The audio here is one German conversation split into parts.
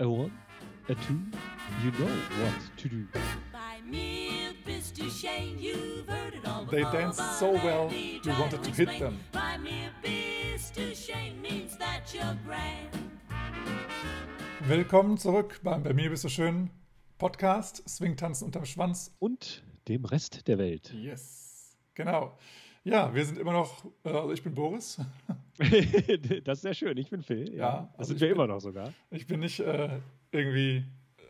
A one, a two, you know what to do. By me, Mr. Shane, you've heard it all They before, danced but so let well, me you try wanted to to hit explain. them. By me, Mr. Shane means that you're grand. Willkommen zurück beim Bei mir bist du schön Podcast Swingtanzen unterm Schwanz. Und dem Rest der Welt. Yes, genau. Ja, wir sind immer noch, äh, also ich bin Boris. das ist sehr schön. Ich bin Phil. Ja, Ja, das also sind wir bin- immer noch sogar. Ich bin nicht äh, irgendwie,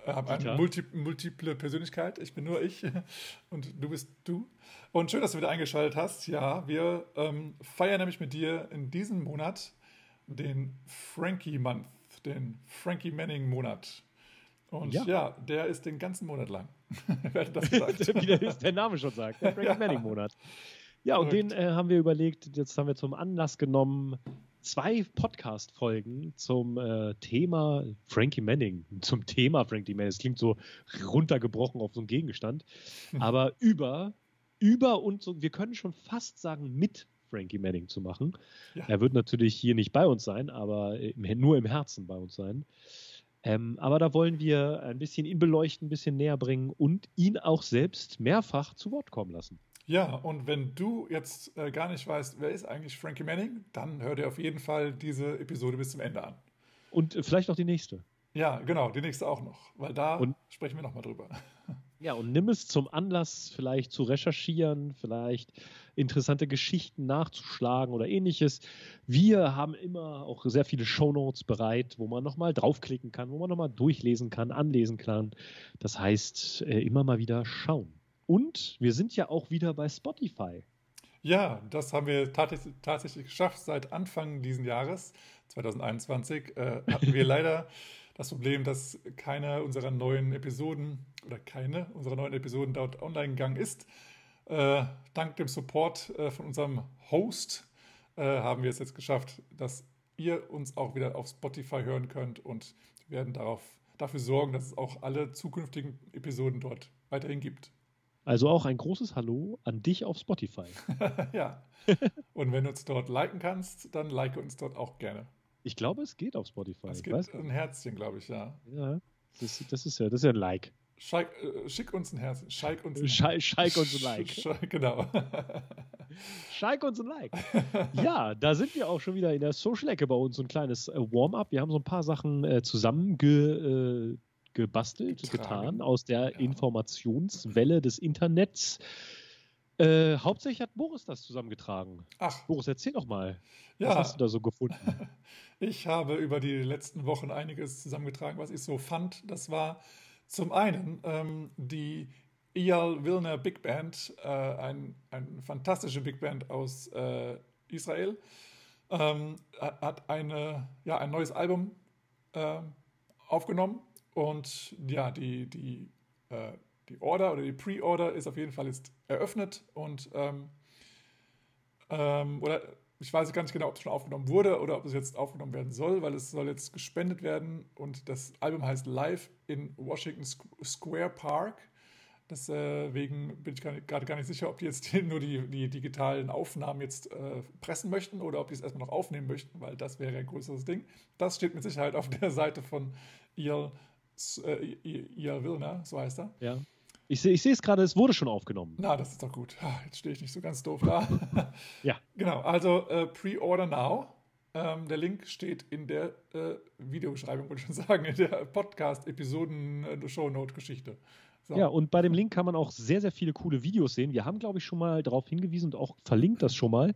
habe eine multi, multiple Persönlichkeit. Ich bin nur ich und du bist du. Und schön, dass du wieder eingeschaltet hast. Ja, wir ähm, feiern nämlich mit dir in diesem Monat den Frankie Month, den Frankie Manning Monat. Und ja. Ja. der ist den ganzen Monat lang. Wer hätte das gesagt? Wie der, der Name schon sagt. Der Frankie Manning Monat. Ja, und den äh, haben wir überlegt, jetzt haben wir zum Anlass genommen, zwei Podcast-Folgen zum äh, Thema Frankie Manning. Zum Thema Frankie Manning. Es klingt so runtergebrochen auf so einen Gegenstand. Aber über, über und so, wir können schon fast sagen, mit Frankie Manning zu machen. Ja. Er wird natürlich hier nicht bei uns sein, aber im, nur im Herzen bei uns sein. Ähm, aber da wollen wir ein bisschen ihn beleuchten, ein bisschen näher bringen und ihn auch selbst mehrfach zu Wort kommen lassen. Ja, und wenn du jetzt äh, gar nicht weißt, wer ist eigentlich Frankie Manning, dann hör dir auf jeden Fall diese Episode bis zum Ende an. Und äh, vielleicht auch die nächste. Ja, genau, die nächste auch noch, weil da Und- sprechen wir nochmal drüber. Ja, und nimm es zum Anlass, vielleicht zu recherchieren, vielleicht interessante Geschichten nachzuschlagen oder ähnliches. Wir haben immer auch sehr viele Shownotes bereit, wo man nochmal draufklicken kann, wo man nochmal durchlesen kann, anlesen kann. Das heißt, äh, immer mal wieder schauen. Und wir sind ja auch wieder bei Spotify. Ja, das haben wir tatsächlich, tatsächlich geschafft. Seit Anfang diesen Jahres, 2021, äh, hatten wir leider das Problem, dass keine unserer neuen Episoden oder keine unserer neuen Episoden dort online gegangen ist. Äh, dank dem Support äh, von unserem Host äh, haben wir es jetzt geschafft, dass ihr uns auch wieder auf Spotify hören könnt und wir werden darauf, dafür sorgen, dass es auch alle zukünftigen Episoden dort weiterhin gibt. Also auch ein großes Hallo an dich auf Spotify. ja. Und wenn du uns dort liken kannst, dann like uns dort auch gerne. Ich glaube, es geht auf Spotify. Es gibt ein Herzchen, glaube ich, ja. Ja, das, ist- das ist ja, das ist ja ein Like. Scheik, äh, schick uns ein Herzchen. Scheik uns ein Schalk, Schalk uns ein Like. Scheik, genau. Schalk uns ein Like. Ja, da sind wir auch schon wieder in der Social-Ecke bei uns, so ein kleines äh, Warm-up. Wir haben so ein paar Sachen äh, zusammen äh, gebastelt, Getragen. getan aus der Ja. Informationswelle des Internets. Äh, hauptsächlich hat Boris das zusammengetragen. Ach, Boris, erzähl doch mal. Ja. Was hast du da so gefunden? ich habe über die letzten Wochen einiges zusammengetragen, was ich so fand. Das war zum einen ähm, die Eyal Wilner Big Band, äh, ein, eine fantastische Big Band aus äh, Israel, ähm, hat eine, ja, ein neues Album äh, aufgenommen und ja, die, die, äh, die Order oder die Pre-Order ist auf jeden Fall jetzt eröffnet und ähm, ähm, oder ich weiß gar nicht genau, ob es schon aufgenommen wurde oder ob es jetzt aufgenommen werden soll, weil es soll jetzt gespendet werden und das Album heißt Live in Washington Squ- Square Park. Deswegen bin ich gerade gar nicht sicher, ob die jetzt nur die, die digitalen Aufnahmen jetzt äh, pressen möchten oder ob die es erstmal noch aufnehmen möchten, weil das wäre ein größeres Ding. Das steht mit Sicherheit auf der Seite von Ial, äh, Ial Wilner, so heißt er. ja. Ich sehe ich sehe es gerade, es wurde schon aufgenommen. Na, das ist doch gut. Jetzt stehe ich nicht so ganz doof da. Ja. Genau, also äh, Pre-Order Now. Ähm, der Link steht in der äh, Videobeschreibung, würde ich schon sagen, in der Podcast-Episoden-Shownote-Geschichte. So. Ja, und bei dem Link kann man auch sehr, sehr viele coole Videos sehen. Wir haben, glaube ich, schon mal darauf hingewiesen und auch verlinkt das schon mal.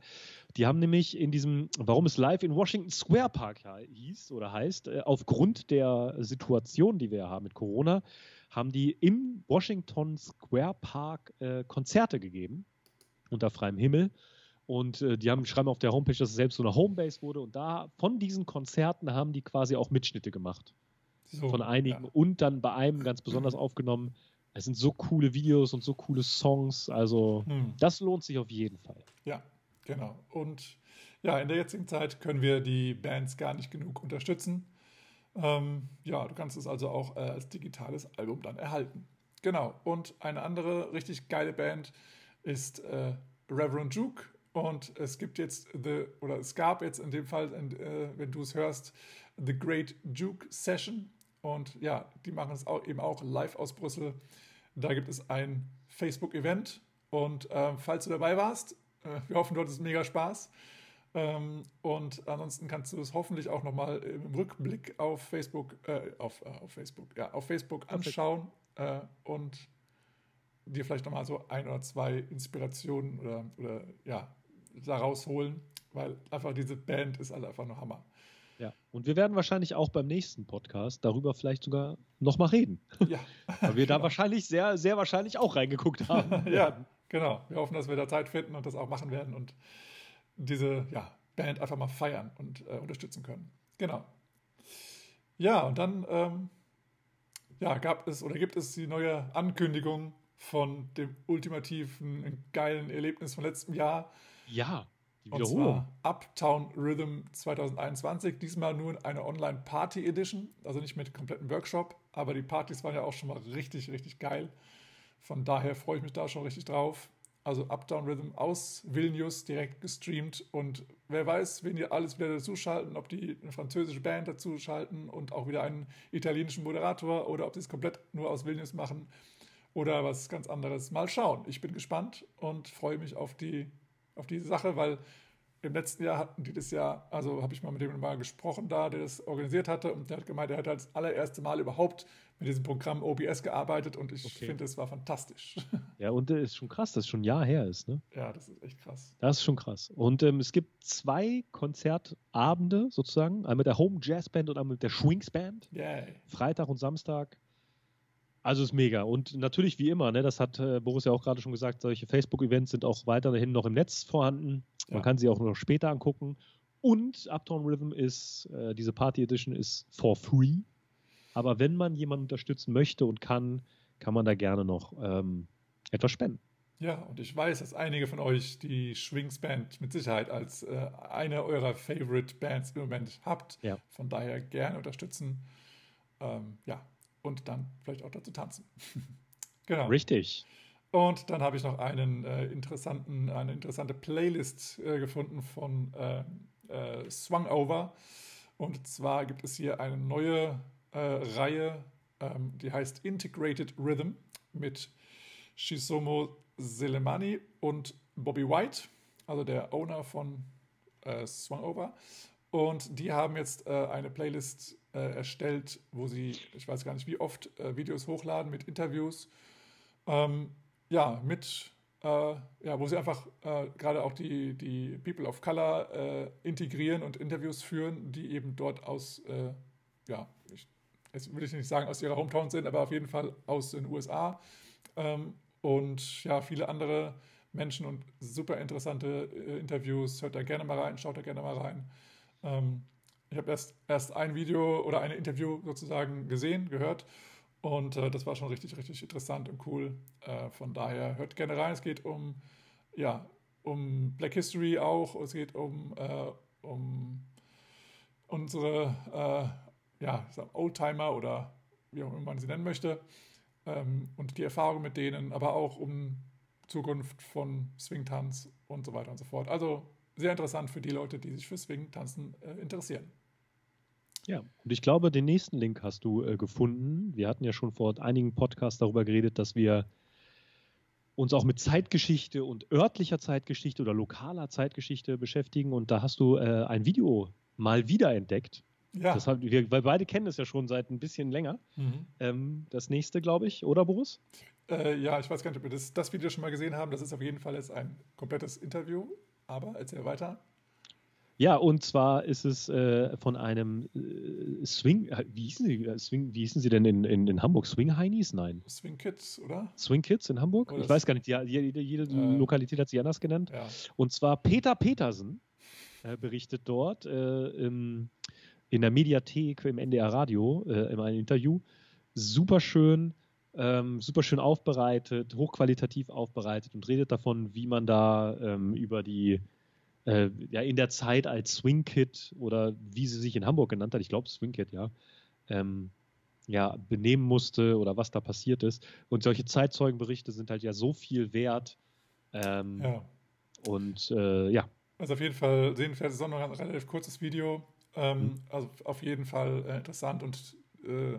Die haben nämlich in diesem, warum es live in Washington Square Park hieß oder heißt, äh, aufgrund der Situation, die wir haben mit Corona, haben die im Washington Square Park äh, Konzerte gegeben unter freiem Himmel. Und äh, die haben, schreiben auf der Homepage, dass es selbst so eine Homebase wurde. Und da von diesen Konzerten haben die quasi auch Mitschnitte gemacht so, von einigen Ja. und dann bei einem ganz besonders aufgenommen. Es sind so coole Videos und so coole Songs. Also, Hm. das lohnt sich auf jeden Fall. ja, genau. Und ja, in der jetzigen Zeit können wir die Bands gar nicht genug unterstützen. Ähm, ja, du kannst es also auch äh, als digitales Album dann erhalten. Genau. Und eine andere richtig geile Band ist äh, Reverend Juke. Und es gibt jetzt, the, oder es gab jetzt in dem Fall, äh, wenn du es hörst, The Great Juke Session. Und ja, die machen es auch, eben auch live aus Brüssel. Da gibt es ein Facebook-Event. Und ähm, falls du dabei warst, äh, wir hoffen, du hattest mega Spaß. Ähm, und ansonsten kannst du es hoffentlich auch nochmal im Rückblick auf Facebook, äh, auf, äh, auf Facebook, ja, auf Facebook anschauen äh, und dir vielleicht nochmal so ein oder zwei Inspirationen oder, oder ja, da rausholen, weil einfach diese Band ist halt einfach nur Hammer. Ja, und wir werden wahrscheinlich auch beim nächsten Podcast darüber vielleicht sogar nochmal reden. Ja, Weil wir da wahrscheinlich sehr, sehr wahrscheinlich auch reingeguckt haben. ja, genau. Wir hoffen, dass wir da Zeit finden und das auch machen werden und diese ja, Band einfach mal feiern und äh, unterstützen können. Genau. Ja, und dann ähm, ja, gab es oder gibt es die neue Ankündigung von dem ultimativen geilen Erlebnis von letztem Jahr. Ja, die Und Wiederholung. zwar Uptown Rhythm 2021. Diesmal nur eine Online-Party-Edition, also nicht mit kompletten Workshop, aber die Partys waren ja auch schon mal richtig, richtig geil. Von daher freue ich mich da schon richtig drauf. Also Uptown Rhythm aus Vilnius direkt gestreamt und wer weiß, wen die alles wieder dazuschalten, ob die eine französische Band dazuschalten und auch wieder einen italienischen Moderator oder ob sie es komplett nur aus Vilnius machen oder was ganz anderes. Mal schauen. Ich bin gespannt und freue mich auf die, auf die Sache, weil im letzten Jahr hatten die das ja, also habe ich mal mit dem mal gesprochen da, der das organisiert hatte und der hat gemeint, er hat als allererste Mal überhaupt mit diesem Programm OBS gearbeitet und ich Okay. finde, es war fantastisch. Ja, und äh, ist schon krass, dass es schon ein Jahr her ist, ne? ja, das ist echt krass. Das ist schon krass. Und ähm, es gibt zwei Konzertabende sozusagen, einmal mit der Home Jazz Band und einmal mit der Schwings Band. Yay. Freitag und Samstag. Also ist mega. Und natürlich wie immer, ne, das hat äh, Boris ja auch gerade schon gesagt, solche Facebook-Events sind auch weiterhin noch im Netz vorhanden. Man Ja. kann sie auch noch später angucken. Und Uptown Rhythm ist, äh, diese Party Edition ist for free. Aber wenn man jemanden unterstützen möchte und kann, kann man da gerne noch ähm, etwas spenden. Ja, und ich weiß, dass einige von euch die Schwings Band mit Sicherheit als äh, eine eurer Favorite Bands im Moment habt. Ja. Von daher gerne unterstützen. Ähm, ja, und dann vielleicht auch dazu tanzen. genau. Richtig. Und dann habe ich noch einen äh, interessanten, eine interessante Playlist äh, gefunden von äh, äh, Swung Over. Und zwar gibt es hier eine neue äh, Reihe, ähm, die heißt Integrated Rhythm mit Shisomo Selemani und Bobby White, also der Owner von äh, Swung Over. Und die haben jetzt eine Playlist äh, erstellt, wo sie, ich weiß gar nicht wie oft, äh, Videos hochladen mit Interviews. Ähm, ja, mit, äh, ja, wo sie einfach äh, gerade auch die, die People of Color äh, integrieren und Interviews führen, die eben dort aus, äh, ja, ich, jetzt will ich nicht sagen aus ihrer Hometown sind, aber auf jeden Fall aus den USA. Ähm, und ja, viele andere Menschen und super interessante Interviews. Hört da gerne mal rein, schaut da gerne mal rein. Ähm, ich habe erst, erst ein Video oder ein Interview sozusagen gesehen, gehört. Und äh, das war schon richtig, richtig interessant und cool. Äh, von daher hört gerne rein. Es geht um, ja, um Black History auch. Es geht um, äh, um unsere äh, ja, sag, Oldtimer oder wie auch immer man sie nennen möchte. Ähm, und die Erfahrung mit denen, aber auch um Zukunft von Swing-Tanz und so weiter und so fort. Also sehr interessant für die Leute, die sich für Swing-Tanzen äh, interessieren. Ja, und ich glaube, den nächsten Link hast du äh, gefunden. Wir hatten ja schon vor einigen Podcasts darüber geredet, dass wir uns auch mit Zeitgeschichte und örtlicher Zeitgeschichte oder lokaler Zeitgeschichte beschäftigen. Und da hast du äh, ein Video mal wieder entdeckt. Ja, Das haben wir, weil beide kennen es ja schon seit ein bisschen länger. mhm. Ähm, das nächste, glaube ich, oder Boris? äh, ja ich weiß gar nicht, ob wir das, das Video schon mal gesehen haben. Das ist auf jeden Fall jetzt ein komplettes Interview. Aber erzähl weiter. Ja, und zwar ist es äh, von einem äh, Swing, äh, wie hießen sie, äh, Swing, wie hießen sie denn in, in, in Hamburg? Swing Heinis? Nein. Swing Kids, oder? Swing Kids in Hamburg? Oder ich weiß gar nicht, ja, jede, jede. Lokalität hat sie anders genannt. Ja. Und zwar Peter Petersen äh, berichtet dort äh, im, in der Mediathek im NDR Radio in einem Interview. Super schön, ähm, super schön aufbereitet, hochqualitativ aufbereitet und redet davon, wie man da ähm, über die äh, ja in der Zeit als Swing Kid oder wie sie sich in Hamburg genannt hat, ich glaube Swing Kid, ja, ähm, ja, benehmen musste oder was da passiert ist. Und solche Zeitzeugenberichte sind halt ja so viel wert. Ähm, ja. und äh, ja, Also auf jeden Fall sehenswert. Es ist auch noch ein relativ kurzes Video. Ähm, Mhm. Also auf jeden Fall äh, interessant und äh,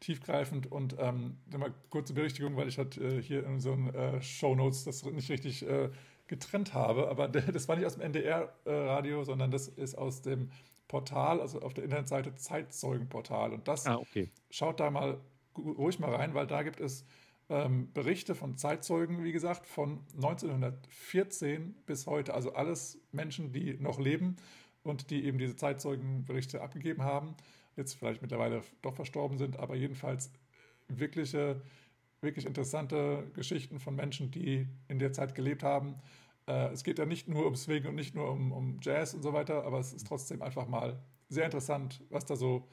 tiefgreifend. Und ähm, mal kurze Berichtigung, weil ich halt äh, hier in unseren äh, Shownotes das nicht richtig äh, getrennt habe. Aber das war nicht aus dem NDR-Radio, sondern das ist aus dem Portal, also auf der Internetseite Zeitzeugenportal. Und das Ah, okay. schaut da mal ruhig mal rein, weil da gibt es ähm, Berichte von Zeitzeugen, wie gesagt, von 1914 bis heute. Also alles Menschen, die noch leben und die eben diese Zeitzeugenberichte abgegeben haben. Jetzt vielleicht mittlerweile doch verstorben sind, aber jedenfalls wirkliche, wirklich interessante Geschichten von Menschen, die in der Zeit gelebt haben. Äh, es geht ja nicht nur um Swing und nicht nur um, um Jazz und so weiter, aber es ist trotzdem einfach mal sehr interessant, was da so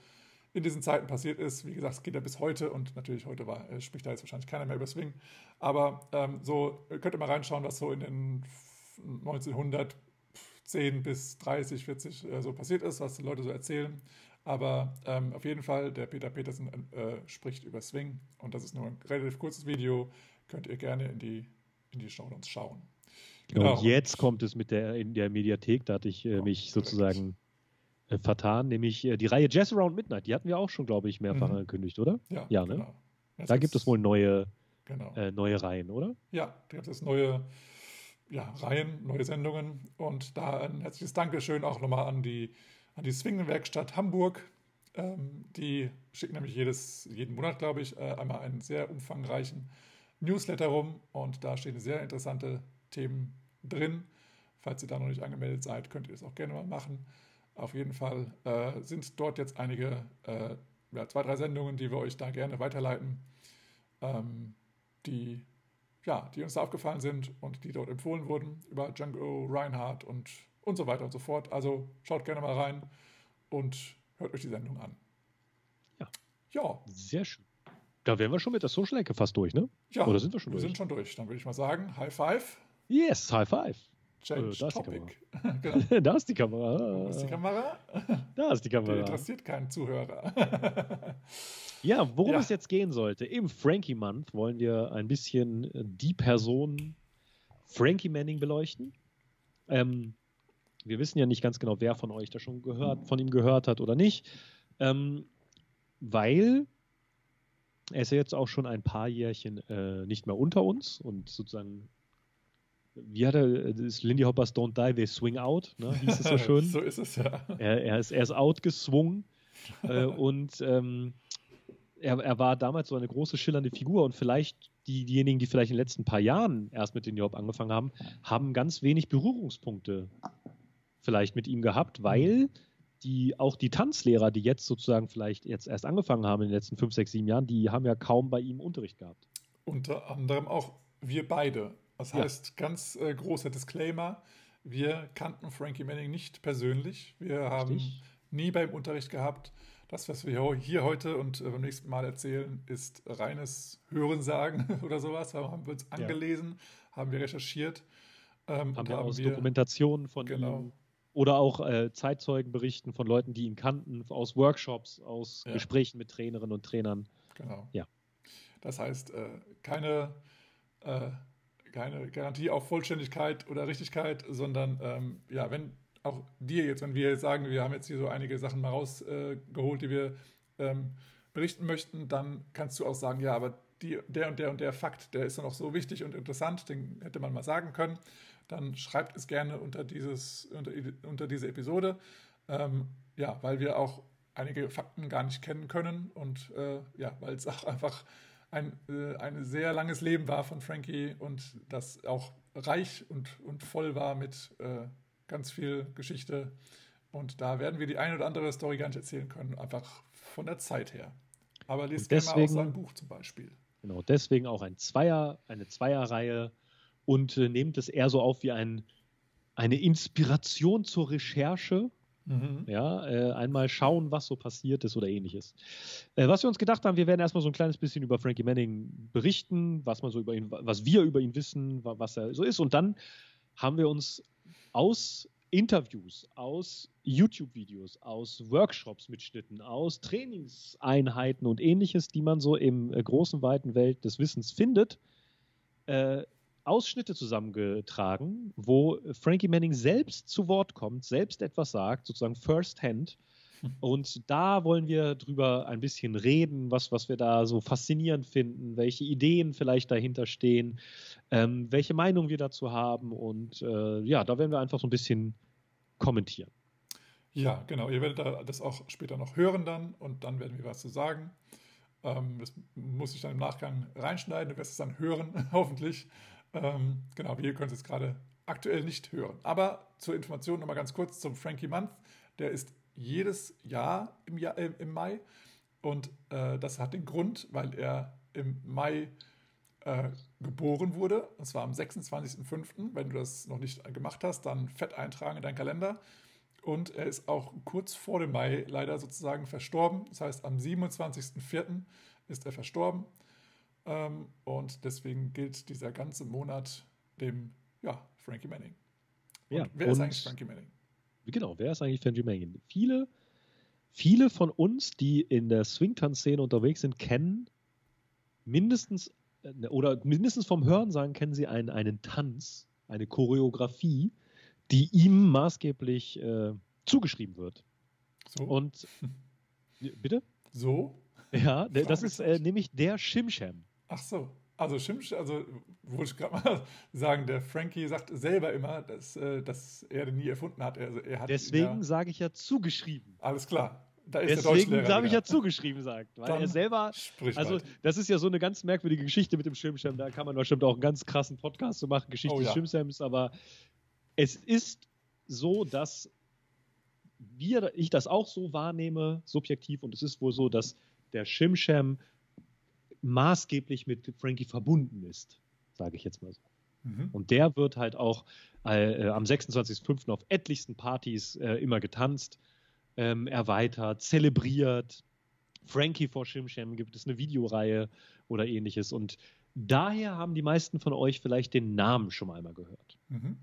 in diesen Zeiten passiert ist. Wie gesagt, es geht ja bis heute und natürlich heute war, äh, spricht da jetzt wahrscheinlich keiner mehr über Swing. Aber ähm, so könnt ihr mal reinschauen, was so in den 1910 bis 30, 40 äh, so passiert ist, was die Leute so erzählen. Aber ähm, auf jeden Fall, der Peter Petersen äh, spricht über Swing und das ist nur ein relativ kurzes Video. Könnt ihr gerne in die, in die Show Notes schauen. Genau. Und jetzt kommt es mit der in der Mediathek, da hatte ich äh, mich direkt. sozusagen äh, vertan, nämlich äh, die Reihe Jazz Around Midnight. Die hatten wir auch schon, glaube ich, mehrfach Mhm. angekündigt, oder? Ja, Ja, ne? genau. Da gibt es wohl neue, Genau. äh, neue Reihen, oder? Ja, da gibt es neue ja, Reihen, neue Sendungen. Und da ein herzliches Dankeschön auch nochmal an die, an die Swingenwerkstatt Hamburg. Ähm, die schicken nämlich jedes, jeden Monat, glaube ich, äh, einmal einen sehr umfangreichen Newsletter rum. Und da stehen sehr interessante Themen drin. Falls ihr da noch nicht angemeldet seid, könnt ihr das auch gerne mal machen. Auf jeden Fall äh, sind dort jetzt einige, äh, ja, zwei, drei Sendungen, die wir euch da gerne weiterleiten, ähm, die ja, die uns da aufgefallen sind und die dort empfohlen wurden über Django Reinhardt und, und so weiter und so fort. Also schaut gerne mal rein und hört euch die Sendung an. Ja. Ja, Sehr schön. Da wären wir schon mit der Social Ecke fast durch, ne? ja. Oder sind wir schon wir durch? sind schon durch. Dann würde ich mal sagen, High Five, Yes, High Five. Change Äh, da Topic. genau. da ist die Kamera. Wo ist die Kamera? Da ist die Die Kamera. interessiert keinen Zuhörer. Ja, worum Ja. es jetzt gehen sollte. Im Frankie Month wollen wir ein bisschen die Person Frankie Manning beleuchten. Ähm, wir wissen ja nicht ganz genau, wer von euch da schon gehört, von ihm gehört hat oder nicht. Ähm, weil er ist ja jetzt auch schon ein paar Jährchen äh, nicht mehr unter uns und sozusagen, wie hat er, äh, das Lindy Hoppers Don't Die, They Swing Out, ne? hieß es so schön. so ist es ja. Er, er, ist, er ist outgeswungen äh, und ähm, er, er war damals so eine große schillernde Figur und vielleicht die, diejenigen, die vielleicht in den letzten paar Jahren erst mit den Job angefangen haben, haben ganz wenig Berührungspunkte vielleicht mit ihm gehabt, weil die auch die Tanzlehrer, die jetzt sozusagen vielleicht jetzt erst angefangen haben in den letzten fünf, sechs, sieben Jahren, die haben ja kaum bei ihm Unterricht gehabt. Unter anderem auch wir beide. Das Ja. heißt, ganz äh, großer Disclaimer, wir kannten Frankie Manning nicht persönlich. Wir haben Richtig. nie beim Unterricht gehabt. Das, was wir hier heute und äh, beim nächsten Mal erzählen, ist reines Hörensagen oder sowas. Da haben wir uns angelesen, haben wir recherchiert. Ähm, Haben und wir aus wir, Dokumentationen von Genau. ihm oder auch äh, Zeitzeugenberichten von Leuten, die ihn kannten, aus Workshops, aus Ja. Gesprächen mit Trainerinnen und Trainern. Genau. Ja. Das heißt, äh, keine, äh, keine Garantie auf Vollständigkeit oder Richtigkeit, sondern ähm, ja, wenn auch dir jetzt, wenn wir jetzt sagen, wir haben jetzt hier so einige Sachen mal rausgeholt, äh, die wir ähm, berichten möchten, dann kannst du auch sagen, ja, aber die, der und der und der Fakt, der ist dann auch so wichtig und interessant, den hätte man mal sagen können. Dann schreibt es gerne unter, dieses, unter, unter diese Episode. Ähm, ja, weil wir auch einige Fakten gar nicht kennen können und äh, ja, weil es auch einfach ein, äh, ein sehr langes Leben war von Frankie und das auch reich und, und voll war mit äh, ganz viel Geschichte. Und da werden wir die eine oder andere Story gar nicht erzählen können, einfach von der Zeit her. Aber lest Und gerne mal aus deswegen- seinem Buch zum Beispiel. Genau, deswegen auch ein Zweier, eine Zweierreihe und äh, nehmt es eher so auf wie ein, eine Inspiration zur Recherche. Mhm. Ja, äh, einmal schauen, was so passiert ist oder ähnliches. Äh, was wir uns gedacht haben, wir werden erstmal so ein kleines bisschen über Frankie Manning berichten, was man so über ihn, was wir über ihn wissen, wa- was er so ist. Und dann haben wir uns aus Interviews, aus YouTube-Videos, aus Workshops mitschnitten, aus Trainingseinheiten und ähnliches, die man so im äh, großen, weiten Welt des Wissens findet, äh, Ausschnitte zusammengetragen, wo Frankie Manning selbst zu Wort kommt, selbst etwas sagt, sozusagen first hand, Und da wollen wir drüber ein bisschen reden, was, was wir da so faszinierend finden, welche Ideen vielleicht dahinter stehen, ähm, welche Meinung wir dazu haben. Und äh, ja, da werden wir einfach so ein bisschen kommentieren. Ja, genau. Ihr werdet da das auch später noch hören dann und dann werden wir was zu sagen. Ähm, das muss ich dann im Nachgang reinschneiden, du wirst es dann hören, hoffentlich. Ähm, genau, wir können es jetzt gerade aktuell nicht hören. Aber zur Information nochmal ganz kurz zum Frankie Month. Der ist jedes Jahr im, Jahr, äh, im Mai und äh, das hat den Grund, weil er im Mai äh, geboren wurde. Und zwar am 26.05. Wenn du das noch nicht gemacht hast, dann fett eintragen in deinen Kalender. Und er ist auch kurz vor dem Mai leider sozusagen verstorben. Das heißt, am 27.04. ist er verstorben. Ähm, und deswegen gilt dieser ganze Monat dem ja, Frankie Manning. Und Ja, wer ist eigentlich Frankie Manning? Genau, wer ist eigentlich Frankie Manning? Viele, viele von uns, die in der Swingtanz-Szene unterwegs sind, kennen mindestens äh, oder mindestens vom Hören sagen, kennen sie einen, einen Tanz, eine Choreografie, die ihm maßgeblich äh, zugeschrieben wird. So? Und bitte? so? Ja, das ist äh, nämlich der Shimsham. Ach so. Also Schimsch, also wollte ich gerade mal sagen, der Frankie sagt selber immer, dass, äh, dass er den nie erfunden hat. Also er hat Deswegen ja, sage ich ja zugeschrieben. alles klar. Da ist Deswegen darf ich ja zugeschrieben sagen, weil Dann er selber Sprich Also, weiter. das ist ja so eine ganz merkwürdige Geschichte mit dem Schirmschirm. Da kann man bestimmt auch einen ganz krassen Podcast zu machen, Geschichte Oh des ja. Schirmschirms. Aber es ist so, dass wir, ich das auch so wahrnehme, subjektiv. Und es ist wohl so, dass der Schirmschirm maßgeblich mit Frankie verbunden ist, sage ich jetzt mal so. Mhm. Und der wird halt auch äh, am 26.05. auf etlichsten Partys äh, immer getanzt, ähm, erweitert, zelebriert. Frankie vor Shimsham gibt es eine Videoreihe oder ähnliches. Und daher haben die meisten von euch vielleicht den Namen schon mal einmal gehört. Mhm.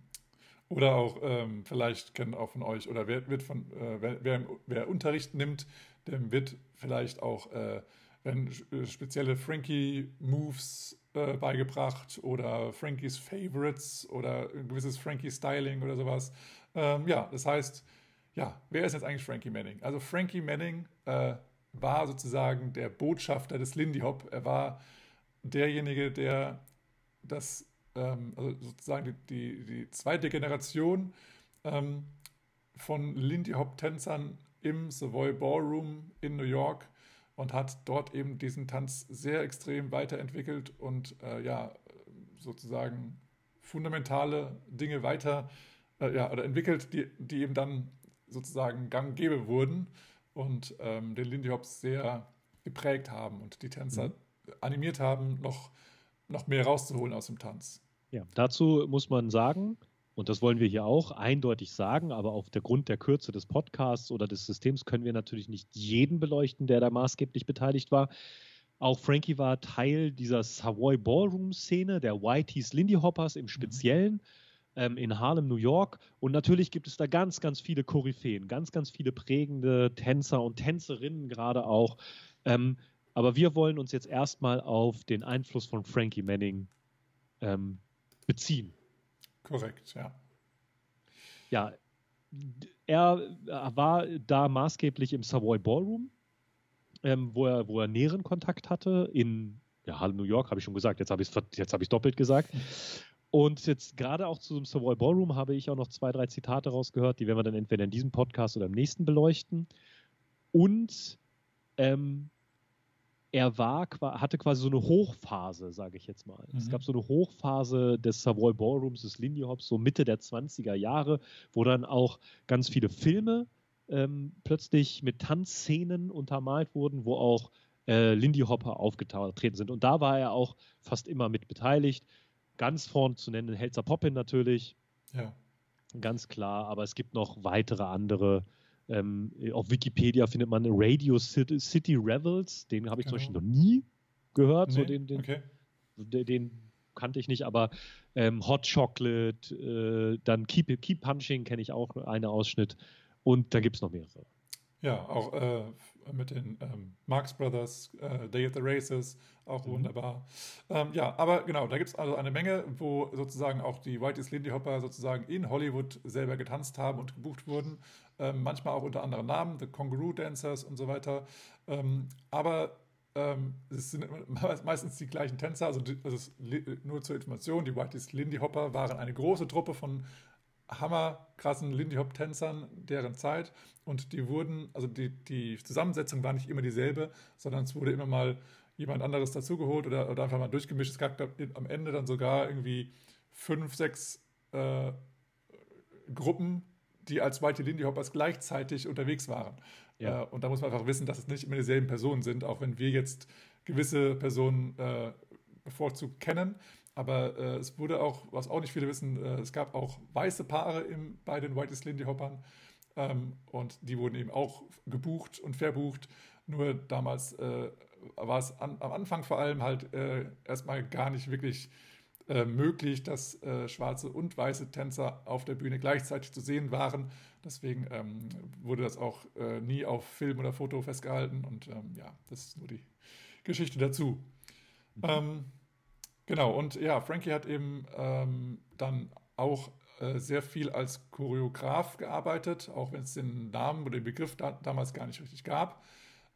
Oder auch, ähm, vielleicht kennen auch von euch, oder wer wird von, äh, wer, wer, wer Unterricht nimmt, dem wird vielleicht auch, äh, werden äh, spezielle Frankie-Moves äh, beigebracht oder Frankies Favorites oder ein gewisses Frankie-Styling oder sowas. Ähm, ja, das heißt, ja, wer ist jetzt eigentlich Frankie Manning? Also Frankie Manning äh, war sozusagen der Botschafter des Lindy Hop. Er war derjenige, der das, ähm, also sozusagen die, die, die zweite Generation ähm, von Lindy Hop Tänzern im Savoy Ballroom in New York und hat dort eben diesen Tanz sehr extrem weiterentwickelt und äh, ja, sozusagen fundamentale Dinge weiter äh, ja, oder entwickelt, die, die eben dann sozusagen gang und gäbe wurden und ähm, den Lindy Hop sehr geprägt haben und die Tänzer animiert haben, noch, noch mehr rauszuholen aus dem Tanz. Ja, dazu muss man sagen, und das wollen wir hier auch eindeutig sagen, aber auf der Grund der Kürze des Podcasts oder des Systems können wir natürlich nicht jeden beleuchten, der da maßgeblich beteiligt war. Auch Frankie war Teil dieser Savoy Ballroom-Szene, der Whiteys Lindy Hoppers im Speziellen ähm, in Harlem, New York. Und natürlich gibt es da ganz, ganz viele Koryphäen, ganz, ganz viele prägende Tänzer und Tänzerinnen gerade auch. Ähm, aber wir wollen uns jetzt erstmal auf den Einfluss von Frankie Manning ähm, beziehen. Korrekt, ja. Ja, er war da maßgeblich im Savoy Ballroom, ähm, wo, er, wo er näheren Kontakt hatte in ja, Harlem, New York, habe ich schon gesagt, jetzt habe ich es hab doppelt gesagt. Und jetzt gerade auch zu dem Savoy Ballroom habe ich auch noch zwei, drei Zitate rausgehört, die werden wir dann entweder in diesem Podcast oder im nächsten beleuchten. Und ähm, er war, hatte quasi so eine Hochphase, sage ich jetzt mal. Es Mhm. gab so eine Hochphase des Savoy Ballrooms, des Lindy Hops, so Mitte der 20er Jahre, wo dann auch ganz viele Filme ähm, plötzlich mit Tanzszenen untermalt wurden, wo auch äh, Lindy Hopper aufgetreten sind. Und da war er auch fast immer mit beteiligt. Ganz vorn zu nennen Helzer Poppin natürlich, Ja. ganz klar, aber es gibt noch weitere andere. Ähm, auf Wikipedia findet man Radio City, City Revels, den habe ich zum Beispiel Genau. noch nie gehört, so Nee? den, den, Okay. den, den kannte ich nicht, aber ähm, Hot Chocolate, äh, dann Keep, Keep Punching kenne ich auch, einen Ausschnitt und da gibt es noch mehrere. Ja, auch äh, mit den ähm, Marx Brothers, äh, Day of the Races, auch Mhm. wunderbar. Ähm, ja, aber genau, da gibt es also eine Menge, wo sozusagen auch die Whitey's Lindy Hopper sozusagen in Hollywood selber getanzt haben und gebucht wurden. Ähm, manchmal auch unter anderen Namen, The Kangaroo Dancers und so weiter. Ähm, aber ähm, es sind me- meistens die gleichen Tänzer. Also, die, also nur zur Information, die Whitey's Lindy Hopper waren eine große Truppe von hammerkrassen Lindy Hop Tänzern deren Zeit und die wurden, also die, die Zusammensetzung war nicht immer dieselbe, sondern es wurde immer mal jemand anderes dazugeholt oder, oder einfach mal durchgemischt. Es gab glaub, am Ende dann sogar irgendwie fünf, sechs äh, Gruppen, die als Whitey Lindy Hoppers gleichzeitig unterwegs waren. Ja. Äh, und da muss man einfach wissen, dass es nicht immer dieselben Personen sind, auch wenn wir jetzt gewisse Personen äh, bevorzugt kennen. Aber äh, es wurde auch, was auch nicht viele wissen, äh, es gab auch weiße Paare im, bei den Whitey's Lindy Hoppern. Ähm, und die wurden eben auch gebucht und verbucht. Nur damals äh, war es an, am Anfang vor allem halt äh, erstmal gar nicht wirklich äh, möglich, dass äh, schwarze und weiße Tänzer auf der Bühne gleichzeitig zu sehen waren. Deswegen ähm, wurde das auch nie auf Film oder Foto festgehalten. Und ähm, ja, das ist nur die Geschichte dazu. Ähm, genau, und ja, Frankie hat eben ähm, dann auch äh, sehr viel als Choreograf gearbeitet, auch wenn es den Namen oder den Begriff da, damals gar nicht richtig gab.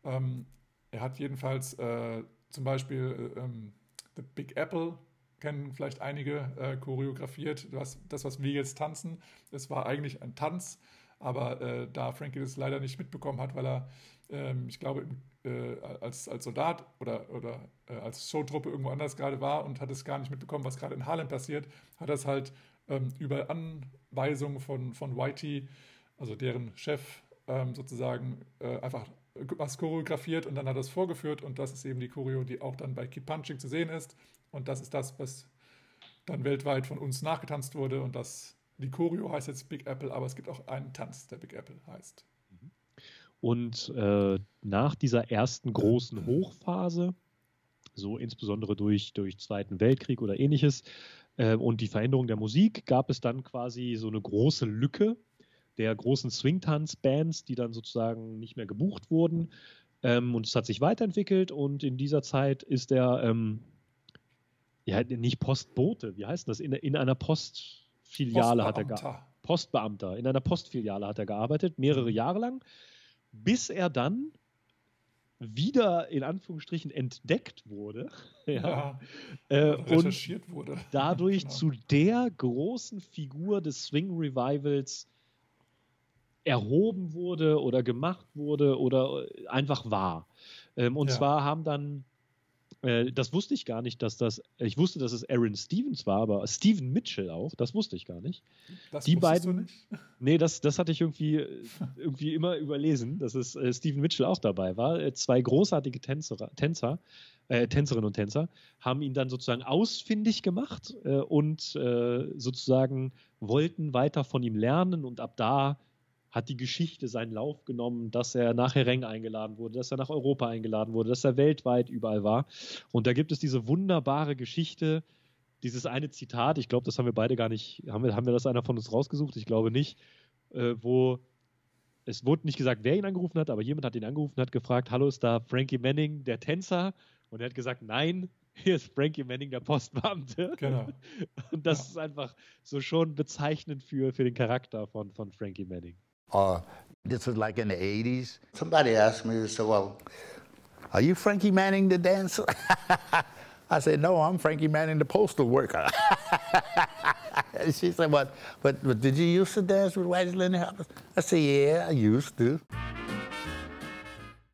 Ähm, er hat jedenfalls äh, zum Beispiel äh, ähm, The Big Apple, kennen vielleicht einige, äh, choreografiert. Das, das, was wir jetzt tanzen, das war eigentlich ein Tanz, aber äh, da Frankie das leider nicht mitbekommen hat, weil er, ähm, ich glaube, im, äh, als, als Soldat oder, oder äh, als Showtruppe irgendwo anders gerade war und hat es gar nicht mitbekommen, was gerade in Harlem passiert, hat es halt ähm, über Anweisung von, von Whitey, also deren Chef, ähm, sozusagen äh, einfach was choreografiert und dann hat es vorgeführt und das ist eben die Choreo, die auch dann bei Keep Punching zu sehen ist und das ist das, was dann weltweit von uns nachgetanzt wurde und das, die Choreo heißt jetzt Big Apple, aber es gibt auch einen Tanz, der Big Apple heißt. Und äh, nach dieser ersten großen Hochphase, so insbesondere durch, durch Zweiten Weltkrieg oder ähnliches, äh, und die Veränderung der Musik, gab es dann quasi so eine große Lücke der großen Swingtanz-Bands, die dann sozusagen nicht mehr gebucht wurden. Ähm, und es hat sich weiterentwickelt und in dieser Zeit ist er, ähm, ja, nicht Postbote, wie heißt das? In, in einer Postfiliale hat er gearbeitet. Postbeamter. Postbeamter. In einer Postfiliale hat er gearbeitet, mehrere Jahre lang, bis er dann wieder in Anführungsstrichen entdeckt wurde ja, Ja, äh, und recherchiert wurde. dadurch Genau. zu der großen Figur des Swing Revivals erhoben wurde oder gemacht wurde oder einfach war. Ähm, und Ja. zwar haben dann, äh, das wusste ich gar nicht, dass das, ich wusste, dass es Aaron Stevens war, aber Steven Mitchell auch, das wusste ich gar nicht. Das die beiden- du nicht? Nee, das, das hatte ich irgendwie, äh, irgendwie immer überlesen, dass es äh, Steven Mitchell auch dabei war. Äh, zwei großartige Tänzer, Tänzer äh, Tänzerinnen und Tänzer haben ihn dann sozusagen ausfindig gemacht und sozusagen wollten weiter von ihm lernen und ab da hat die Geschichte seinen Lauf genommen, dass er nach Hereng eingeladen wurde, dass er nach Europa eingeladen wurde, dass er weltweit überall war. Und da gibt es diese wunderbare Geschichte, dieses eine Zitat, ich glaube, das haben wir beide gar nicht, haben wir, haben wir das einer von uns rausgesucht? Ich glaube nicht, äh, wo es wurde nicht gesagt, wer ihn angerufen hat, aber jemand hat ihn angerufen und hat gefragt, hallo, ist da Frankie Manning, der Tänzer? Und er hat gesagt, nein, hier ist Frankie Manning, der Postbeamte. Genau. Und das Ja. ist einfach so schon bezeichnend für, für den Charakter von, von Frankie Manning. Uh, this was like in the 80s. Somebody asked me, they said, well, Are you Frankie Manning the dancer? I said, No, I'm Frankie Manning the postal worker. She said, but, but, but did you used to dance with Whitey Lindy Hopper? I said, Yeah, I used to.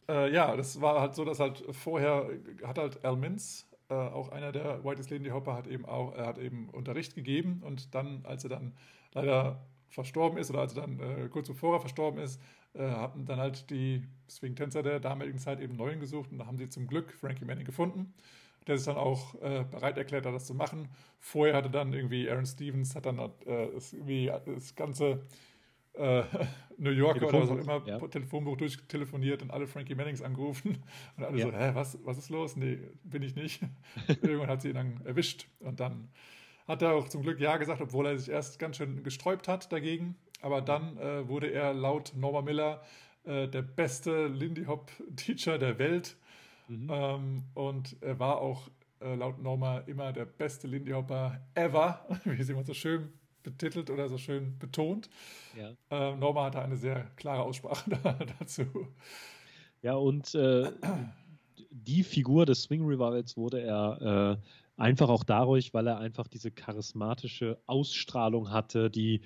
Äh, ja, das war halt so, dass halt vorher hat halt Al Mintz, äh, auch einer der Whitest Lindy Hopper, hat eben auch, er hat eben Unterricht gegeben und dann, als er dann leider verstorben ist oder als er dann äh, kurz bevor er verstorben ist, äh, hatten dann halt die Swing-Tänzer der damaligen Zeit eben neuen gesucht und da haben sie zum Glück Frankie Manning gefunden. Der sich dann auch äh, bereit erklärt hat, das zu machen. Vorher hatte dann irgendwie Aaron Stevens, hat dann äh, das, irgendwie das ganze äh, New Yorker oder was auch immer, Telefonbuch, ja. Telefonbuch durchtelefoniert und alle Frankie Mannings angerufen. Und alle Ja. so, hä, was, was ist los? Nee, bin ich nicht. Irgendwann hat sie ihn dann erwischt. Und dann hat er auch zum Glück Ja gesagt, obwohl er sich erst ganz schön gesträubt hat dagegen. Aber dann äh, wurde er laut Norma Miller äh, der beste Lindy Hop-Teacher der Welt. Mhm. Ähm, und er war auch äh, laut Norma immer der beste Lindy Hopper ever, wie sie immer so schön betitelt oder so schön betont. Ja. Ähm, Norma hatte eine sehr klare Aussprache da, dazu. Ja, und äh, die Figur des Swing Revivals wurde er äh, einfach auch dadurch, weil er einfach diese charismatische Ausstrahlung hatte, die,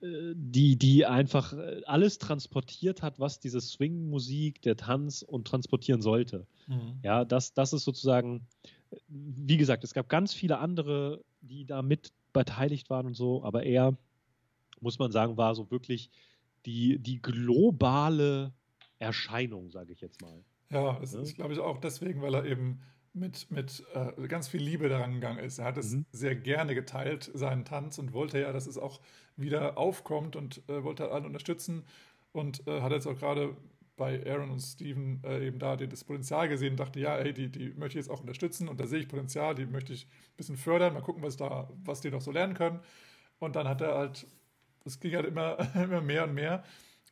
äh, die, die einfach äh, alles transportiert hat, was diese Swing-Musik, der Tanz und transportieren sollte. Ja, das, das ist sozusagen, äh, wie gesagt, es gab ganz viele andere, die da mit beteiligt waren und so, aber er, muss man sagen, war so wirklich die, die globale Erscheinung, sage ich jetzt mal. Ja, es Ja. ist, glaube ich, auch deswegen, weil er eben mit, mit äh, ganz viel Liebe daran gegangen ist. Er hat es Mhm. sehr gerne geteilt, seinen Tanz, und wollte ja, dass es auch wieder aufkommt und äh, wollte alle unterstützen. Und äh, hat jetzt auch gerade bei Aaron und Steven äh, eben da das Potenzial gesehen und dachte, ja, ey, die, die möchte ich jetzt auch unterstützen und da sehe ich Potenzial, die möchte ich ein bisschen fördern, mal gucken, was, da, was die noch so lernen können. Und dann hat er halt, es ging halt immer, immer mehr und mehr.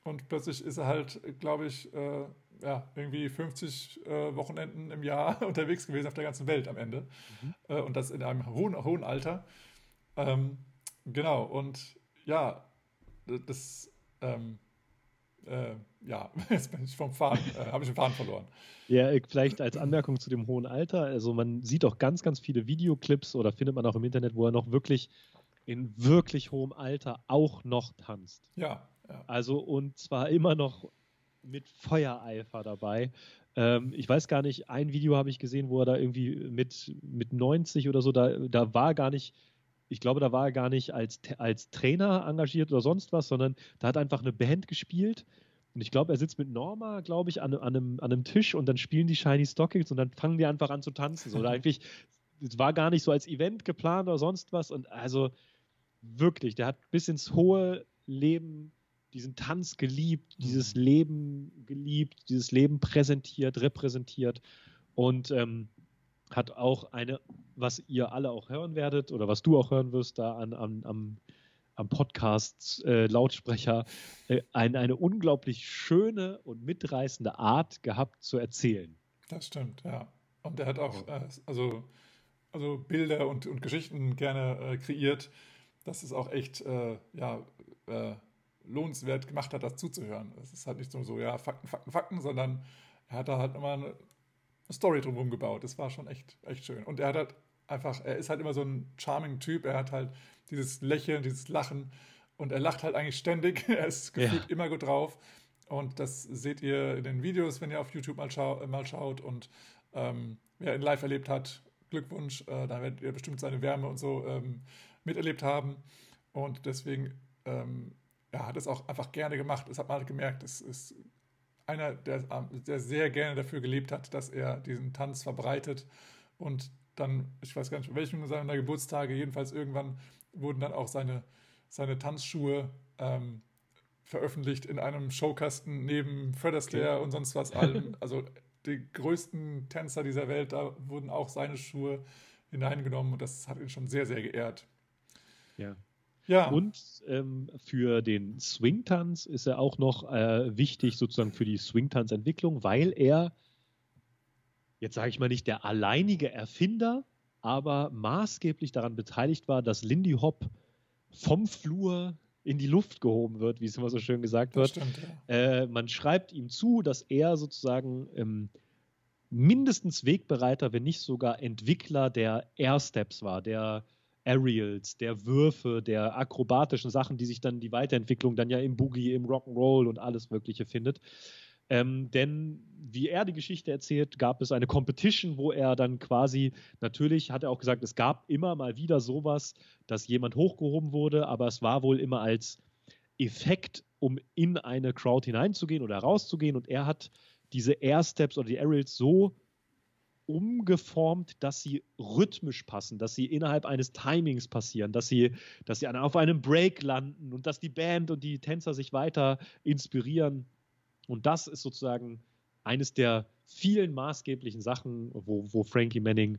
Und plötzlich ist er halt, glaube ich, äh, ja, irgendwie 50 äh, Wochenenden im Jahr unterwegs gewesen auf der ganzen Welt am Ende. Äh, und das in einem hohen, hohen Alter. Ähm, genau, und ja, das, ähm, äh, ja, jetzt bin ich vom Faden, äh, habe ich den Faden verloren. Ja, vielleicht als Anmerkung zu dem hohen Alter. Also man sieht auch ganz, ganz viele Videoclips oder findet man auch im Internet, wo er noch wirklich in wirklich hohem Alter auch noch tanzt. Ja, ja. Also und zwar immer noch mit Feuereifer dabei. Ähm, ich weiß gar nicht, ein Video habe ich gesehen, wo er da irgendwie mit, mit 90 oder so, da, da war gar nicht, ich glaube, da war er gar nicht als, als Trainer engagiert oder sonst was, sondern da hat einfach eine Band gespielt. Und ich glaube, er sitzt mit Norma, glaube ich, an, an, einem, an einem Tisch und dann spielen die Shiny Stockings und dann fangen die einfach an zu tanzen. So, oder eigentlich, es war gar nicht so als Event geplant oder sonst was. Und also wirklich, der hat bis ins hohe Leben diesen Tanz geliebt, dieses Leben geliebt, dieses Leben präsentiert, repräsentiert und ähm, hat auch eine, was ihr alle auch hören werdet oder was du auch hören wirst da an, an, am, am Podcast äh, Lautsprecher, äh, ein, eine unglaublich schöne und mitreißende Art gehabt zu erzählen. Das stimmt, ja. Und er hat auch äh, also, also Bilder und, und Geschichten gerne äh, kreiert, dass es auch echt äh, ja, lohnenswert gemacht hat, das zuzuhören. Es ist halt nicht nur so, ja, Fakten, Fakten, Fakten, sondern er hat da halt immer eine Story drumherum gebaut. Das war schon echt, echt schön. Und er hat halt einfach, er ist halt immer so ein charming Typ. Er hat halt dieses Lächeln, dieses Lachen und er lacht halt eigentlich ständig. er ist gefühlt Ja. immer gut drauf. Und das seht ihr in den Videos, wenn ihr auf YouTube mal, schau äh, mal schaut. Und ähm, wer ihn live erlebt hat, Glückwunsch. Äh, da werdet ihr bestimmt seine Wärme und so ähm, miterlebt haben. Und deswegen ähm, ja, hat es auch einfach gerne gemacht. Das hat man halt gemerkt. Es ist einer, der, der sehr gerne dafür gelebt hat, dass er diesen Tanz verbreitet. Und dann, ich weiß gar nicht, bei welchem seiner Geburtstage, jedenfalls irgendwann wurden dann auch seine, seine Tanzschuhe ähm, veröffentlicht in einem Showkasten neben Fred Astaire und sonst was allem. Also die größten Tänzer dieser Welt, da wurden auch seine Schuhe hineingenommen und das hat ihn schon sehr, sehr geehrt. Ja. Ja, Und ähm, für den Swing-Tanz ist er auch noch äh, wichtig, sozusagen für die Swing-Tanz-Entwicklung, weil er, jetzt sage ich mal nicht der alleinige Erfinder, aber maßgeblich daran beteiligt war, dass Lindy Hop vom Flur in die Luft gehoben wird, wie es immer so schön gesagt das wird. stimmt. Ja. Äh, man schreibt ihm zu, dass er sozusagen ähm, mindestens Wegbereiter, wenn nicht sogar Entwickler der Air-Steps war, der Aerials, der Würfe, der akrobatischen Sachen, die sich dann die Weiterentwicklung dann ja im Boogie, im Rock'n'Roll und alles Mögliche findet. Ähm, denn wie er die Geschichte erzählt, gab es eine Competition, wo er dann quasi, natürlich hat er auch gesagt, es gab immer mal wieder sowas, dass jemand hochgehoben wurde, aber es war wohl immer als Effekt, um in eine Crowd hineinzugehen oder herauszugehen. Und er hat diese Air Steps oder die Aerials so umgeformt, dass sie rhythmisch passen, dass sie innerhalb eines Timings passieren, dass sie, dass sie auf einem Break landen und dass die Band und die Tänzer sich weiter inspirieren. Und das ist sozusagen eines der vielen maßgeblichen Sachen, wo, wo Frankie Manning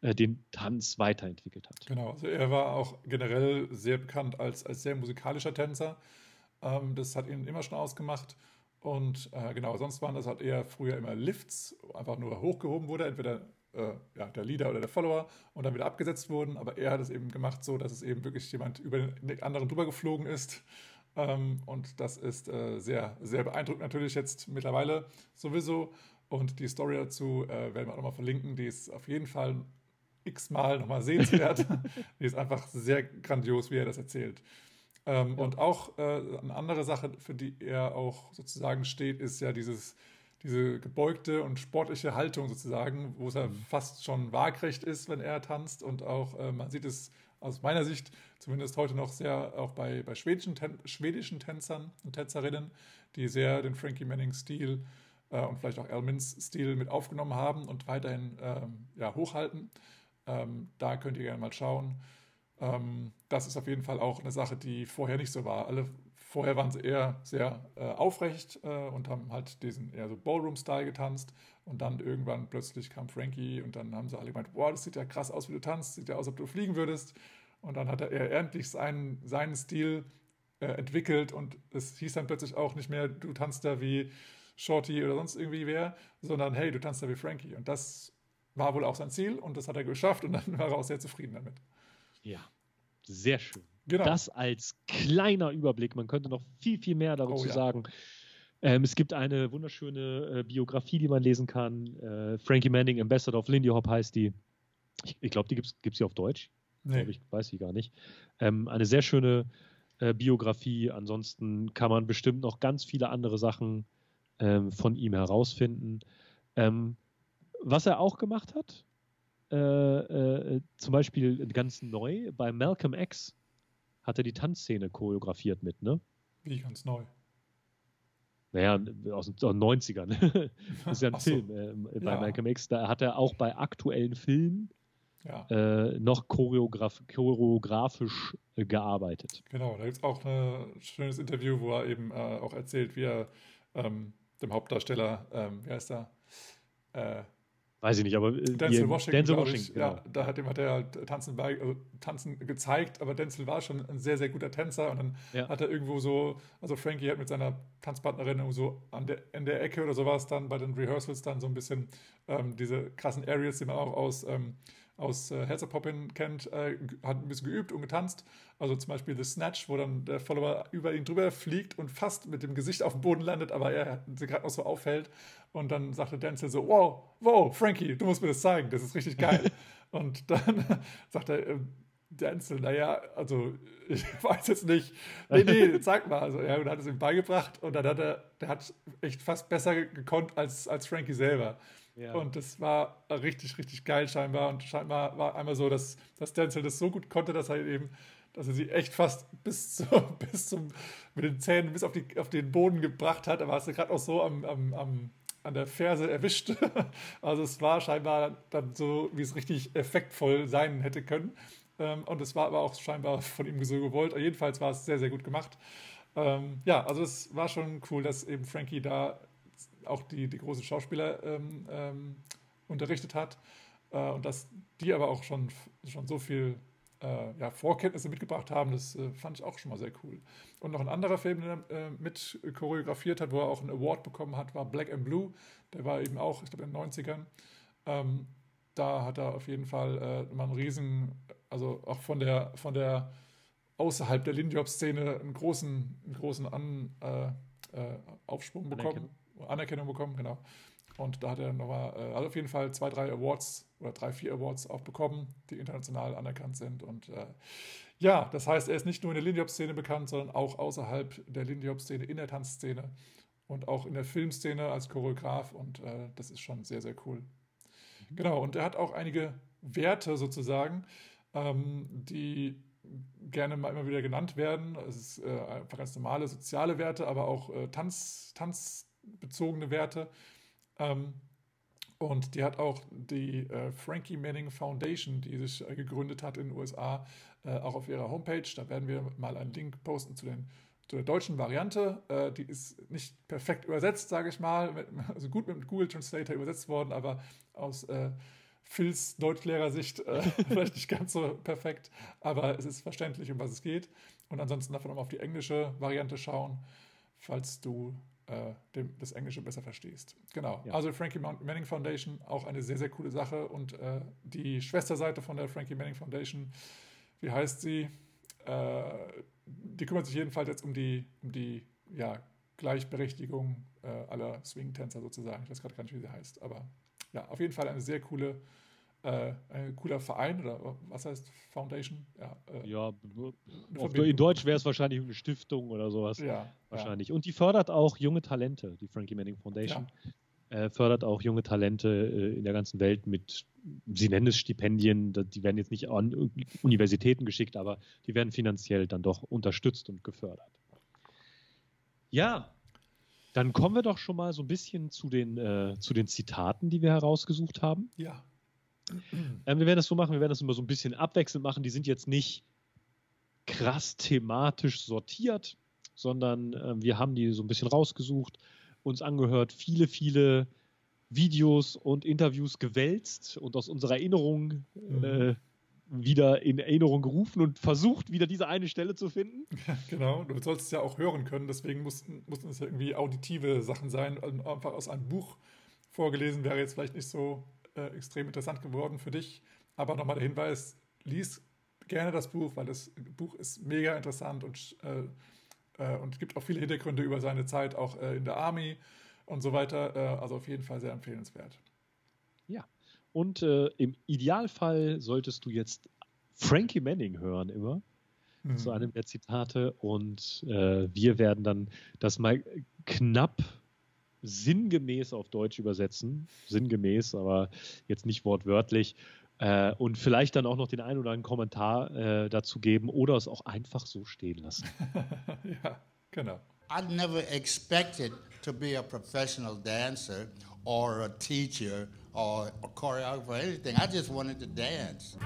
äh, den Tanz weiterentwickelt hat. Genau, also er war auch generell sehr bekannt als, als sehr musikalischer Tänzer. Ähm, das hat ihn immer schon ausgemacht. Und äh, genau, sonst waren das halt eher früher immer Lifts, einfach nur hochgehoben wurde, entweder äh, ja, der Leader oder der Follower und dann wieder abgesetzt wurden. Aber er hat es eben gemacht so, dass es eben wirklich jemand über den anderen drüber geflogen ist. Ähm, und das ist äh, sehr, sehr beeindruckend natürlich jetzt mittlerweile sowieso. Und die Story dazu äh, werden wir auch nochmal verlinken. Die ist auf jeden Fall x-mal nochmal sehenswert. die ist einfach sehr grandios, wie er das erzählt. Ähm, Und auch äh, eine andere Sache, für die er auch sozusagen steht, ist ja dieses, diese gebeugte und sportliche Haltung sozusagen, wo es ja fast schon waagrecht ist, wenn er tanzt. Und auch, äh, man sieht es aus meiner Sicht zumindest heute noch sehr auch bei, bei schwedischen, Tän schwedischen Tänzern und Tänzerinnen, die sehr den Frankie Manning-Stil äh, und vielleicht auch Elmins Stil mit aufgenommen haben und weiterhin ähm, ja, hochhalten. Ähm, da könnt ihr gerne mal schauen. Ähm, das ist auf jeden Fall auch eine Sache, die vorher nicht so war. Alle vorher waren sie eher sehr äh, aufrecht äh, und haben halt diesen eher so Ballroom-Style getanzt. Und dann irgendwann plötzlich kam Frankie und dann haben sie alle gemeint, boah, das sieht ja krass aus, wie du tanzt, sieht ja aus, als ob du fliegen würdest. Und dann hat er endlich seinen, seinen Stil äh, entwickelt und es hieß dann plötzlich auch nicht mehr, du tanzt da wie Shorty oder sonst irgendwie wer, sondern hey, du tanzt da wie Frankie. Und das war wohl auch sein Ziel und das hat er geschafft und dann war er auch sehr zufrieden damit. Ja, sehr schön. Genau. Das als kleiner Überblick. Man könnte noch viel, viel mehr dazu Oh ja. sagen. Ähm, es gibt eine wunderschöne äh, Biografie, die man lesen kann. Äh, Frankie Manning, Ambassador of Lindy Hop heißt die. Ich, ich glaube, die gibt es hier auf Deutsch. Nee. Glaub ich weiß ich gar nicht. Ähm, eine sehr schöne äh, Biografie. Ansonsten kann man bestimmt noch ganz viele andere Sachen ähm, von ihm herausfinden. Ähm, was er auch gemacht hat, äh, äh, zum Beispiel ganz neu, bei Malcolm X hat er die Tanzszene choreografiert mit, ne? Wie ganz neu. Naja, aus den aus den 90ern. das ist ja ein so. Film ähm, bei Ja. Malcolm X. Da hat er auch bei aktuellen Filmen Ja, äh, noch choreograf choreografisch äh, gearbeitet. genau. Da gibt es auch ein schönes Interview, wo er eben äh, auch erzählt, wie er ähm, dem Hauptdarsteller, ähm, wie heißt er? Weiß ich nicht, aber äh, Denzel Washington, Denzel Washington, ich, genau. ja, da hat ihm hat er halt Tanzen, bei, also Tanzen gezeigt, aber Denzel war schon ein sehr, sehr guter Tänzer und dann Ja. hat er irgendwo so, also Frankie hat mit seiner Tanzpartnerin irgendwo so an der, in der Ecke oder sowas dann bei den Rehearsals dann so ein bisschen ähm, diese krassen Areas, die man auch aus, ähm, aus äh, Up Poppin kennt, äh, hat ein bisschen geübt und getanzt. Also zum Beispiel The Snatch, wo dann der Follower über ihn drüber fliegt und fast mit dem Gesicht auf dem Boden landet, aber er sie gerade noch so auffällt. Und dann sagte Denzel so, wow, wow, Frankie, du musst mir das zeigen, das ist richtig geil. und dann sagt er, ähm, Denzel, naja, also ich weiß jetzt nicht. Nee, nee, zeig mal. Also er hat es ihm beigebracht und dann hat er, der hat echt fast besser gekonnt als, als Frankie selber. Und das war richtig, richtig geil scheinbar. Und scheinbar war einmal so, dass, dass Denzel das so gut konnte, dass er eben, dass er sie echt fast bis, zu, bis zum, mit den Zähnen bis auf, die, auf den Boden gebracht hat. Aber hast du gerade auch so am, am, am, an der Ferse erwischt. Also es war scheinbar dann so, wie es richtig effektvoll sein hätte können. Ähm, Und es war aber auch scheinbar von ihm so gewollt. Jedenfalls war es sehr, sehr gut gemacht. Ähm, ja, also es war schon cool, dass eben Frankie da auch die, die großen Schauspieler ähm, ähm, unterrichtet hat äh, und dass die aber auch schon, schon so viel äh, ja, Vorkenntnisse mitgebracht haben, das äh, fand ich auch schon mal sehr cool. Und noch ein anderer Film, den er äh, mit choreografiert hat, wo er auch einen Award bekommen hat, war Black and Blue. Der war eben auch, ich glaube, in den 90ern. Ähm, da hat er auf jeden Fall äh, mal einen riesen, also auch von der, von der außerhalb der Lindy-Hop-Szene einen großen, einen großen An, äh, äh, Aufschwung bekommen, Anerkennung. bekommen, genau. Und da hat er nochmal, äh, also auf jeden Fall zwei, drei Awards oder drei, vier Awards auch bekommen, die international anerkannt sind. Und äh, ja, das heißt, er ist nicht nur in der Lindy-Hop-Szene bekannt, sondern auch außerhalb der Lindy-Hop-Szene, in der Tanzszene und auch in der Filmszene als Choreograf. Und äh, das ist schon sehr, sehr cool. Genau, und er hat auch einige Werte sozusagen, ähm, die gerne mal immer wieder genannt werden. Es ist äh, einfach ganz normale soziale Werte, aber auch äh, Tanz, tanzbezogene Werte. Ähm, und die hat auch die äh, Frankie Manning Foundation, die sich äh, gegründet hat in den USA, äh, auch auf ihrer Homepage. Da werden wir mal einen Link posten zu, den, zu der deutschen Variante. Äh, die ist nicht perfekt übersetzt, sage ich mal, mit, also gut mit Google Translator übersetzt worden, aber aus äh, Phils Deutschlehrersicht äh, vielleicht nicht ganz so perfekt, aber es ist verständlich, um was es geht. Und ansonsten davon auch mal auf die englische Variante schauen, falls du äh, dem, das Englische besser verstehst. Genau. Ja. Also Frankie Manning Foundation, auch eine sehr, sehr coole Sache. Und äh, die Schwesterseite von der Frankie Manning Foundation, wie heißt sie? Äh, die kümmert sich jedenfalls jetzt um die, um die ja, Gleichberechtigung äh, aller Swing-Tänzer sozusagen. Ich weiß gerade gar nicht, wie sie heißt. Aber ja, auf jeden Fall eine sehr coole, äh, ein cooler Verein oder was heißt Foundation? Ja, äh, Ja, in Deutsch wäre es wahrscheinlich eine Stiftung oder sowas. ja, Wahrscheinlich. Und die fördert auch junge Talente, die Frankie Manning Foundation. Äh, fördert auch junge Talente äh, in der ganzen Welt mit, sie nennen es Stipendien, die werden jetzt nicht an Universitäten geschickt, aber die werden finanziell dann doch unterstützt und gefördert. Ja, dann kommen wir doch schon mal so ein bisschen zu den, äh, zu den Zitaten, die wir herausgesucht haben. Ja. Ja. Ähm, wir werden das so machen, wir werden das immer so ein bisschen abwechselnd machen. Die sind jetzt nicht krass thematisch sortiert, sondern ähm, wir haben die so ein bisschen rausgesucht, uns angehört, viele, viele Videos und Interviews gewälzt und aus unserer Erinnerung äh, wieder in Erinnerung gerufen und versucht, wieder diese eine Stelle zu finden. Genau, du sollst es ja auch hören können, deswegen mussten, mussten es ja irgendwie auditive Sachen sein. Einfach aus einem Buch vorgelesen wäre jetzt vielleicht nicht so äh, extrem interessant geworden für dich. Aber nochmal der Hinweis, lies gerne das Buch, weil das Buch ist mega interessant und, äh, äh, und gibt auch viele Hintergründe über seine Zeit auch äh, in der Army und so weiter. Äh, also auf jeden Fall sehr empfehlenswert. Ja. Und im Idealfall solltest du jetzt Frankie Manning hören immer. Mhm. zu einem der Zitate und wir werden dann das mal knapp sinngemäß auf Deutsch übersetzen. Sinngemäß, aber jetzt nicht wortwörtlich. Äh, und vielleicht dann auch noch den einen oder anderen Kommentar äh, dazu geben oder es auch einfach so stehen lassen. ja, genau. I never expected to be a professional dancer or a teacher or a choreographer or anything. I just wanted to dance.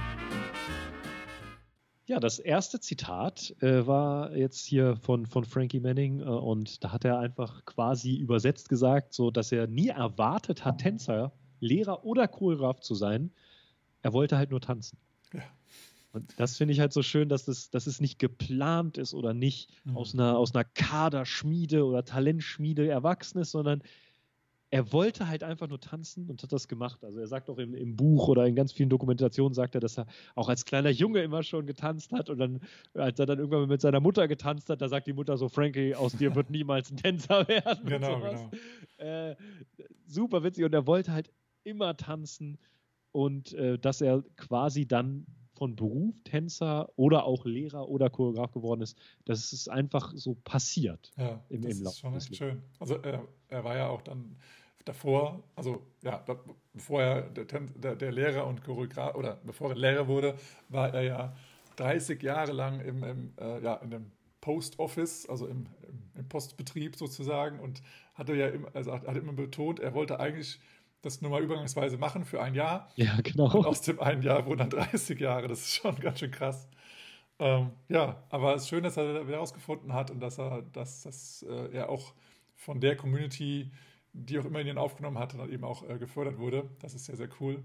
Ja, das erste Zitat äh, war jetzt hier von, von Frankie Manning äh, und da hat er einfach quasi übersetzt gesagt, so dass er nie erwartet hat, Tänzer, Lehrer oder Choreograf zu sein. Er wollte halt nur tanzen. Ja. Und das finde ich halt so schön, dass, das, dass es nicht geplant ist oder nicht aus, einer, aus einer Kaderschmiede oder Talentschmiede erwachsen ist, sondern er wollte halt einfach nur tanzen und hat das gemacht. Also er sagt auch im, im Buch oder in ganz vielen Dokumentationen sagt er, dass er auch als kleiner Junge immer schon getanzt hat und dann, als er dann irgendwann mit seiner Mutter getanzt hat, da sagt die Mutter so, Frankie, aus dir wird niemals ein Tänzer werden. Genau, genau. Äh, super witzig und er wollte halt immer tanzen und äh, dass er quasi dann von Beruf Tänzer oder auch Lehrer oder Choreograf geworden ist, das ist einfach so passiert. Ja, im- das im Lauf ist schon echt schön. Also er, er war ja auch dann davor, also ja, bevor er der, der, der Lehrer und Choreograf oder bevor er Lehrer wurde, war er ja 30 Jahre lang im, im, äh, ja, in dem Post Office, also im, im, Postbetrieb sozusagen und hatte ja immer, also hat, immer betont, er wollte eigentlich das nur mal übergangsweise machen für ein Jahr. Ja, Und genau. aus dem einen Jahr wurden dann 30 Jahre. Das ist schon ganz schön krass. Ähm, ja, aber es ist schön, dass er da wieder herausgefunden hat und dass er, dass, dass äh, er auch von der Community, die auch immer ihn aufgenommen hat, dann eben auch äh, gefördert wurde. Das ist sehr, sehr cool.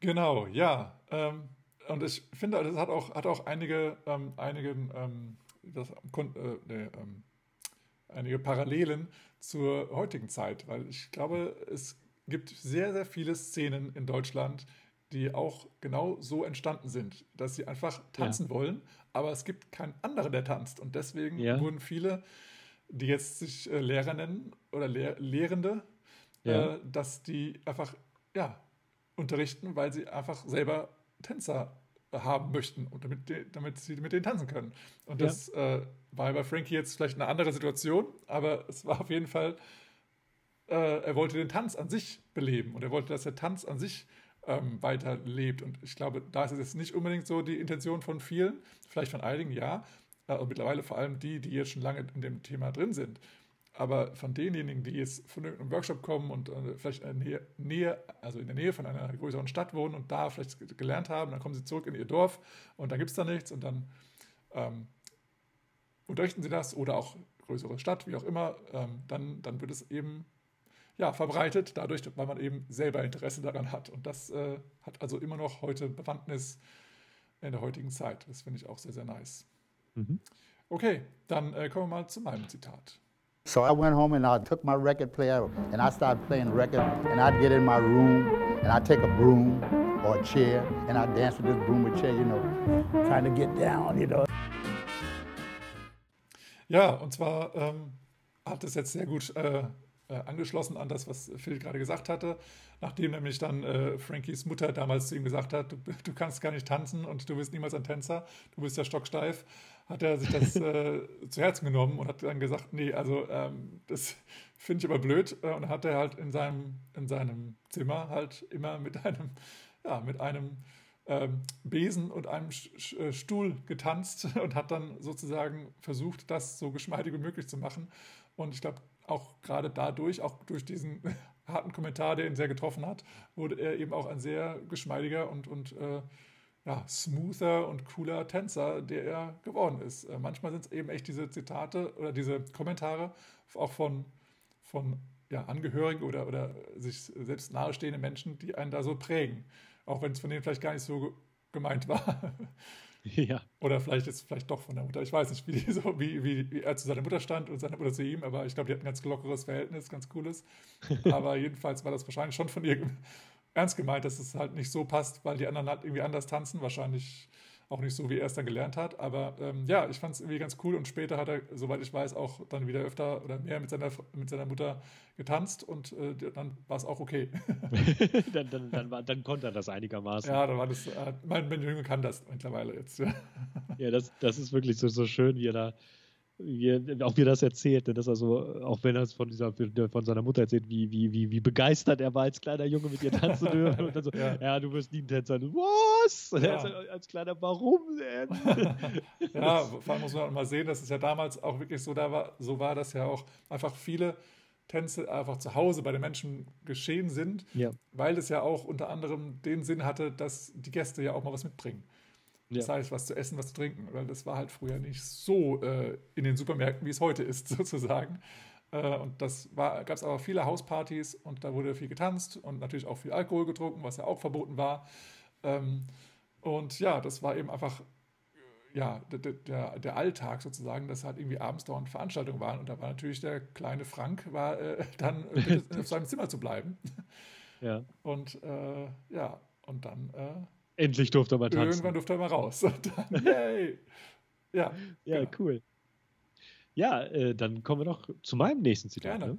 Genau, ja. Ähm, und ich finde, das hat auch, hat auch einige, ähm, einige, ähm, das, äh, nee, ähm, einige Parallelen zur heutigen Zeit, weil ich glaube, es gibt sehr, sehr viele Szenen in Deutschland, die auch genau so entstanden sind, dass sie einfach tanzen wollen, aber es gibt keinen anderen, der tanzt. Und deswegen Ja. wurden viele, die jetzt sich äh, Lehrer nennen oder Lehr Lehrende, Ja. äh, dass die einfach ja, unterrichten, weil sie einfach selber Tänzer haben möchten und damit, die, damit sie mit denen tanzen können. Und Ja. das äh, war bei Frankie jetzt vielleicht eine andere Situation, aber es war auf jeden Fall, äh, er wollte den Tanz an sich beleben und er wollte, dass der Tanz an sich ähm, weiterlebt. Und ich glaube, da ist es jetzt nicht unbedingt so die Intention von vielen, vielleicht von einigen, ja, äh, und mittlerweile vor allem die, die jetzt schon lange in dem Thema drin sind. Aber von denjenigen, die jetzt von einem Workshop kommen und äh, vielleicht in der Nähe, also in der Nähe von einer größeren Stadt wohnen und da vielleicht ge- gelernt haben, dann kommen sie zurück in ihr Dorf und da gibt es da nichts und dann ähm, unterrichten sie das oder auch größere Stadt, wie auch immer, ähm, dann, dann wird es eben ja, verbreitet, dadurch, weil man eben selber Interesse daran hat. Und das äh, hat also immer noch heute Bewandtnis in der heutigen Zeit. Das finde ich auch sehr, sehr nice. Mhm. Okay, dann äh, kommen wir mal zu meinem Zitat. So I went home and I took my record player and I started playing record and I'd get in my room and I'd take a broom or a chair and I'd dance with this broom or chair, you know, trying to get down, you know. Ja, und zwar ähm, hat es jetzt sehr gut äh, äh, angeschlossen an das, was Phil gerade gesagt hatte. Nachdem nämlich dann äh, Frankies Mutter damals zu ihm gesagt hat, du, du, kannst gar nicht tanzen und du bist niemals ein Tänzer, du bist ja stocksteif, hat er sich das äh, zu Herzen genommen und hat dann gesagt, nee, also ähm, das finde ich aber blöd. Äh, und hat er halt in seinem, in seinem Zimmer halt immer mit einem, ja, mit einem ähm, Besen und einem äh, Stuhl getanzt und hat dann sozusagen versucht, das so geschmeidig wie möglich zu machen. Und ich glaube, auch gerade dadurch, auch durch diesen harten Kommentar, der ihn sehr getroffen hat, wurde er eben auch ein sehr geschmeidiger und, und äh, ja, smoother und cooler Tänzer, der er geworden ist. Äh, manchmal sind es eben echt diese Zitate oder diese Kommentare auch von, von ja, Angehörigen oder, oder sich selbst nahestehende Menschen, die einen da so prägen. Auch wenn es von denen vielleicht gar nicht so gemeint war. Ja. Oder vielleicht ist es vielleicht doch von der Mutter. Ich weiß nicht, wie, so, wie, wie, wie er zu seiner Mutter stand und seine Mutter zu ihm, aber ich glaube, die hatten ein ganz lockeres Verhältnis, ganz cooles. aber jedenfalls war das wahrscheinlich schon von ihr ernst gemeint, dass es halt nicht so passt, weil die anderen halt irgendwie anders tanzen. Wahrscheinlich auch nicht so, wie er es dann gelernt hat. Aber ähm, ja, ich fand es irgendwie ganz cool und später hat er, soweit ich weiß, auch dann wieder öfter oder mehr mit seiner, mit seiner Mutter getanzt und äh, dann war es auch okay. dann, dann, dann, war, dann, konnte er das einigermaßen. Ja, dann war das, äh, mein, mein Junge kann das mittlerweile jetzt. Ja, ja das, das ist wirklich so, so schön, wie er da wie, auch wie er das erzählt, dass er so, auch wenn er es von, dieser, von seiner Mutter erzählt, wie, wie, wie, wie begeistert er war als kleiner Junge mit ihr tanzen dürfen. Und dann so, ja. ja. du wirst nie ein Tänzer. Was? Ja. er ist als kleiner, warum denn? ja, vor allem muss man mal sehen, dass es ja damals auch wirklich so, da war, so war, dass ja auch einfach viele Tänze einfach zu Hause bei den Menschen geschehen sind, ja. weil es ja auch unter anderem den Sinn hatte, dass die Gäste ja auch mal was mitbringen. Das ja. heißt, was zu essen, was zu trinken. Weil das war halt früher nicht so äh, in den Supermärkten, wie es heute ist, sozusagen. Äh, und das gab es aber viele Hauspartys und da wurde viel getanzt und natürlich auch viel Alkohol getrunken, was ja auch verboten war. Ähm, und ja, das war eben einfach ja, der, der, der, Alltag sozusagen, dass halt irgendwie abends dauernd Veranstaltungen waren. Und da war natürlich der kleine Frank, war äh, dann auf seinem Zimmer zu bleiben. Ja. Und äh, ja, und dann äh, Endlich durfte er mal tanzen. Irgendwann durfte er mal raus. Und dann, yay! Ja, ja genau. cool. Ja, äh, dann kommen wir noch zu meinem nächsten Zitat. Gerne. Ne?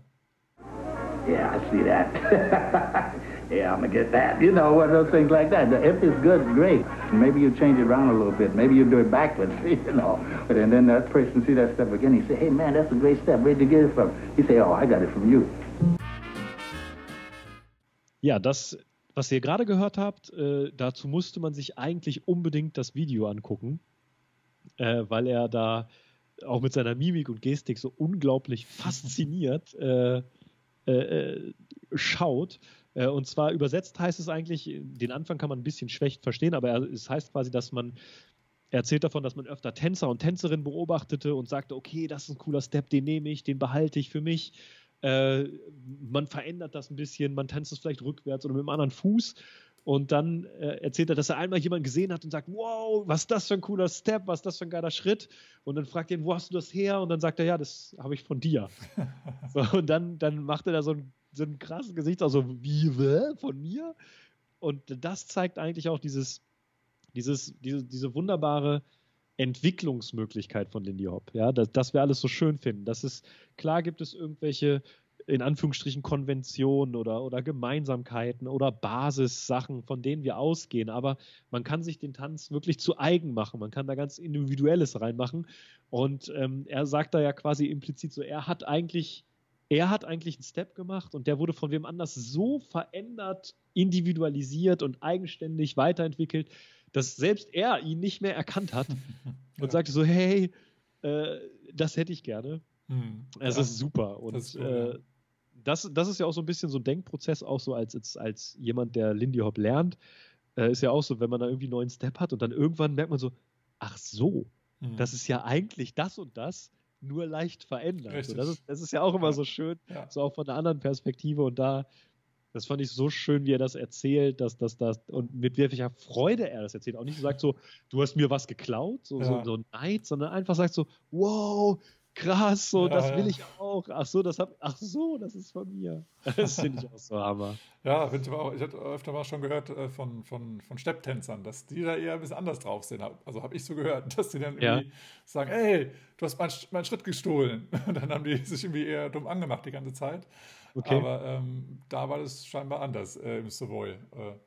Yeah, I see that. yeah, I'm gonna get that. You know, one of those things like that. If it's good, great. Maybe you change it around a little bit. Maybe you do it backwards, you know. But and then that person see that step again. He say, "Hey, man, that's a great step. Where'd you get it from?" He say, "Oh, I got it from you." Ja, das was ihr gerade gehört habt, äh, dazu musste man sich eigentlich unbedingt das Video angucken, äh, weil er da auch mit seiner Mimik und Gestik so unglaublich fasziniert äh, äh, äh schaut. Äh, und zwar übersetzt heißt es eigentlich, den Anfang kann man ein bisschen schlecht verstehen, aber es heißt quasi, dass man er erzählt davon, dass man öfter Tänzer und Tänzerinnen beobachtete und sagte, okay, das ist ein cooler Step, den nehme ich, den behalte ich für mich. Äh, man verändert das ein bisschen, man tanzt es vielleicht rückwärts oder mit einem anderen Fuß. Und dann äh, erzählt er, dass er einmal jemanden gesehen hat und sagt, wow, was ist das für ein cooler Step, was ist das für ein geiler Schritt. Und dann fragt er ihn, wo hast du das her? Und dann sagt er, ja, das habe ich von dir. so, und dann, dann macht er da so ein, so ein krasses Gesicht, also wie, von mir? Und das zeigt eigentlich auch dieses, dieses, diese, diese wunderbare Entwicklungsmöglichkeit von Lindy Hop. Ja, dass, dass wir alles so schön finden. Das ist, klar gibt es irgendwelche, in Anführungsstrichen, Konventionen oder, oder Gemeinsamkeiten oder Basissachen, von denen wir ausgehen. Aber man kann sich den Tanz wirklich zu eigen machen. Man kann da ganz Individuelles reinmachen. Und ähm, er sagt da ja quasi implizit so, er hat eigentlich er hat eigentlich einen Step gemacht und der wurde von wem anders so verändert, individualisiert und eigenständig weiterentwickelt, dass selbst er ihn nicht mehr erkannt hat und ja. sagte so, hey, äh, das hätte ich gerne. Hm. Es ja. ist super. Und das ist, cool, äh, ja. das, das ist ja auch so ein bisschen so ein Denkprozess, auch so als, als, als jemand, der Lindy Hop lernt, äh, ist ja auch so, wenn man da irgendwie einen neuen Step hat und dann irgendwann merkt man so, ach so, hm. das ist ja eigentlich das und das, nur leicht verändert. So, das, ist, das ist ja auch immer so schön, so auch von einer anderen Perspektive und da das fand ich so schön, wie er das erzählt, dass das das und mit welcher Freude er das erzählt. Auch nicht so sagt so, du hast mir was geklaut, so, ja. so, so Neid, sondern einfach sagt so, wow, krass, so, Ja, das ja. will ich auch. Ach so, das hab, ach so, das ist von mir. Das finde ich auch so Hammer. Ja, ich hatte öfter mal schon gehört äh, von, von, von Stepptänzern, dass die da eher ein bisschen anders drauf sind. Also habe ich so gehört, dass die dann Ja. irgendwie sagen, ey, du hast meinen meinen Schritt gestohlen. Und dann haben die sich irgendwie eher dumm angemacht die ganze Zeit. Okay. Aber ähm, da war das scheinbar anders äh, im Savoy. Äh,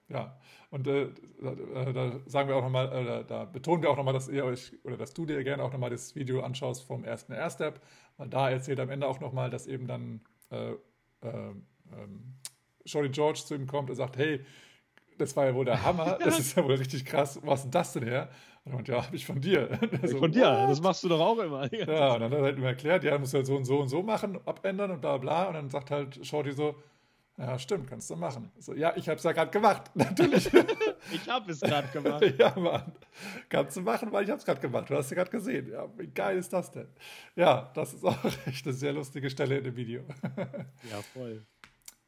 ja. Und äh, da, äh, da sagen wir auch nochmal, äh, da, da betonen wir auch nochmal, dass ihr euch oder dass du dir gerne auch nochmal das Video anschaust vom ersten Airstep. Weil da erzählt er am Ende auch nochmal, dass eben dann äh, äh, ähm, Shorty George zu ihm kommt und sagt, hey, das war ja wohl der Hammer, das ist ja wohl richtig krass, wo hast denn das denn her? Und er meint, ja, habe ich von dir. So, von dir, what? das machst du doch auch immer. Ja, und dann hat er halt immer erklärt, ja, muss halt so und so und so machen, abändern und bla bla. Und dann sagt halt Shorty so, ja, stimmt, kannst du machen. So, ja, ich hab's ja gerade gemacht. Natürlich. Ich habe es gerade gemacht. ja, Mann. Kannst du machen, weil ich hab's gerade gemacht. Du hast ja gerade gesehen. Ja, wie geil ist das denn? Ja, das ist auch echt eine sehr lustige Stelle in dem Video. Ja, voll.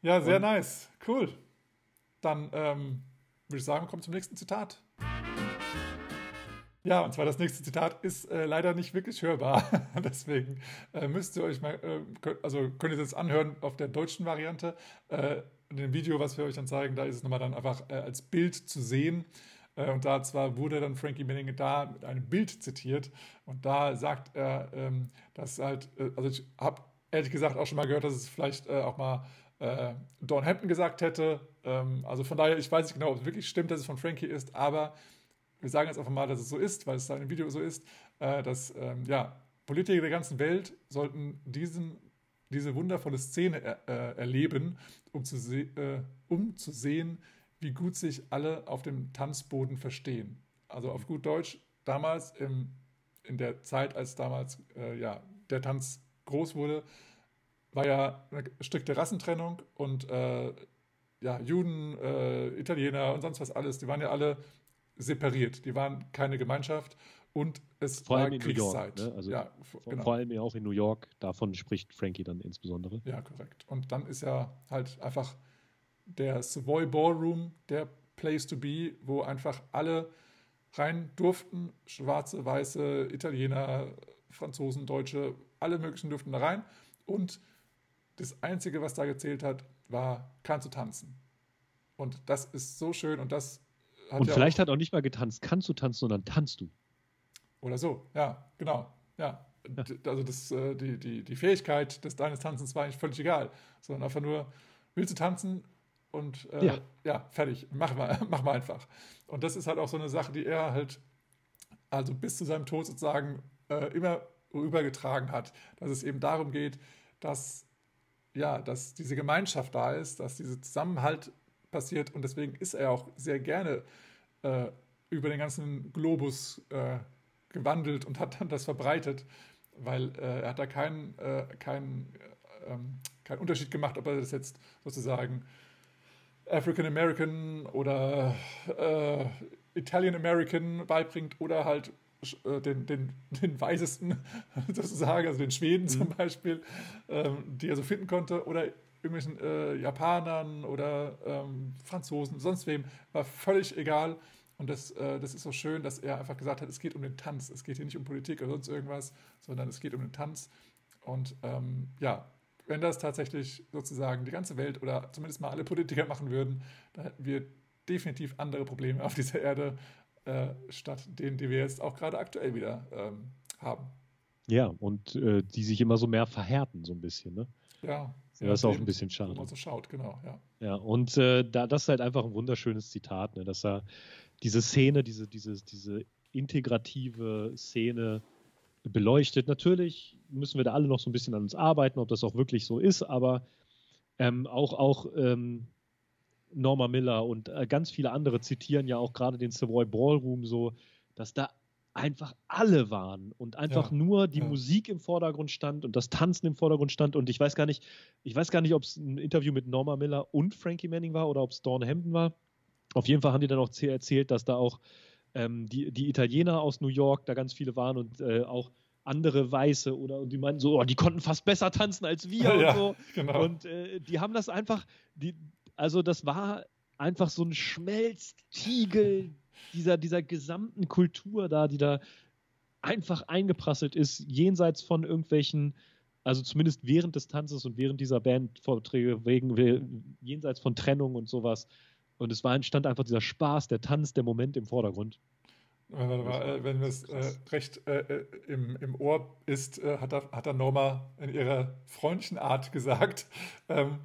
ja, sehr nice. Cool. Dann ähm, würde ich sagen, kommt zum nächsten Zitat. Ja, und zwar das nächste Zitat ist äh, leider nicht wirklich hörbar. Deswegen äh, müsst ihr euch mal, äh, könnt, also könnt ihr das anhören auf der deutschen Variante. Äh, in dem Video, was wir euch dann zeigen, da ist es nochmal dann einfach äh, als Bild zu sehen. Äh, und da zwar wurde dann Frankie Manning da mit einem Bild zitiert. Und da sagt er, ähm, dass halt, also ich habe ehrlich gesagt auch schon mal gehört, dass es vielleicht auch mal Don Hampton gesagt hätte. Ähm, also von daher, ich weiß nicht genau, ob es wirklich stimmt, dass es von Frankie ist, aber wir sagen jetzt einfach mal, dass es so ist, weil es da im Video so ist, äh, dass ähm, ja, Politiker der ganzen Welt sollten diesen, diese wundervolle Szene äh, erleben, um zu, äh, um zu sehen, wie gut sich alle auf dem Tanzboden verstehen. Also auf gut Deutsch, damals im, in der Zeit, als damals äh, ja, der Tanz groß wurde, war ja eine strikte Rassentrennung und äh, ja, Juden, äh, Italiener und sonst was alles, die waren ja alle separiert. Die waren keine Gemeinschaft und es Vor war allem in New York. Kriegszeit. Ne? Also ja, genau. vor allem ja auch in New York. Davon spricht Frankie dann insbesondere. Ja, korrekt. Und dann ist ja halt einfach der Savoy Ballroom der Place to be, wo einfach alle rein durften. Schwarze, Weiße, Italiener, Franzosen, Deutsche, alle möglichen durften da rein. Und das Einzige, was da gezählt hat, war, kannst du tanzen. Und das ist so schön und das hat Und ja vielleicht auch, hat auch nicht mal getanzt, kannst du tanzen, sondern tanzt du. Oder so, ja, genau. Ja. D- Also das, äh, die, die, die Fähigkeit des deines Tanzens war eigentlich völlig egal. Sondern einfach nur, willst du tanzen? Und äh, Ja. ja. fertig, mach mal, mach mal einfach. Und das ist halt auch so eine Sache, die er halt, also bis zu seinem Tod sozusagen, äh, immer übergetragen hat. Dass es eben darum geht, dass, ja, dass diese Gemeinschaft da ist, dass dieser Zusammenhalt passiert. Und deswegen ist er auch sehr gerne äh, über den ganzen Globus äh, gewandelt und hat dann das verbreitet, weil äh, er hat da keinen, äh, keinen, äh, ähm, keinen Unterschied gemacht, ob er das jetzt sozusagen African American oder äh, Italian American beibringt oder halt äh, den, den, den Weisesten sozusagen, also den Schweden zum Beispiel, ähm, die er so finden konnte, oder irgendwelchen äh, Japanern oder ähm, Franzosen, sonst wem, war völlig egal. Und das, äh, das ist so schön, dass er einfach gesagt hat, es geht um den Tanz. Es geht hier nicht um Politik oder sonst irgendwas, sondern es geht um den Tanz. Und ähm, ja, wenn das tatsächlich sozusagen die ganze Welt oder zumindest mal alle Politiker machen würden, dann hätten wir definitiv andere Probleme auf dieser Erde, äh, statt denen, die wir jetzt auch gerade aktuell wieder ähm, haben. Ja, und äh, die sich immer so mehr verhärten, so ein bisschen. Ne? Ja, Ja, das ist auch ein bisschen schade. man so schaut, genau, ja. Ja, und äh, da, das ist halt einfach ein wunderschönes Zitat, ne, dass er diese Szene, diese, diese, diese integrative Szene beleuchtet. Natürlich müssen wir da alle noch so ein bisschen an uns arbeiten, ob das auch wirklich so ist, aber ähm, auch, auch ähm, Norma Miller und äh, ganz viele andere zitieren ja auch gerade den Savoy Ballroom so, dass da einfach alle waren und einfach Ja, nur die ja. Musik im Vordergrund stand und das Tanzen im Vordergrund stand und ich weiß gar nicht, ich weiß gar nicht, ob es ein Interview mit Norma Miller und Frankie Manning war oder ob es Dawn Hampton war. Auf jeden Fall haben die dann auch erzählt, dass da auch ähm, die, die Italiener aus New York da ganz viele waren und äh, auch andere Weiße oder und die meinten so, oh, die konnten fast besser tanzen als wir Ja, und so. genau. Und äh, die haben das einfach, die, also das war einfach so ein Schmelztiegel dieser, dieser gesamten Kultur da, die da einfach eingeprasselt ist, jenseits von irgendwelchen, also zumindest während des Tanzes und während dieser Bandvorträge, wegen, jenseits von Trennung und sowas. Und es war, entstand einfach dieser Spaß, der Tanz, der Moment im Vordergrund. Warte mal, äh, wenn es äh, recht äh, äh, im, im Ohr ist, äh, hat, er, hat er Norma in ihrer freundlichen Art gesagt, ähm,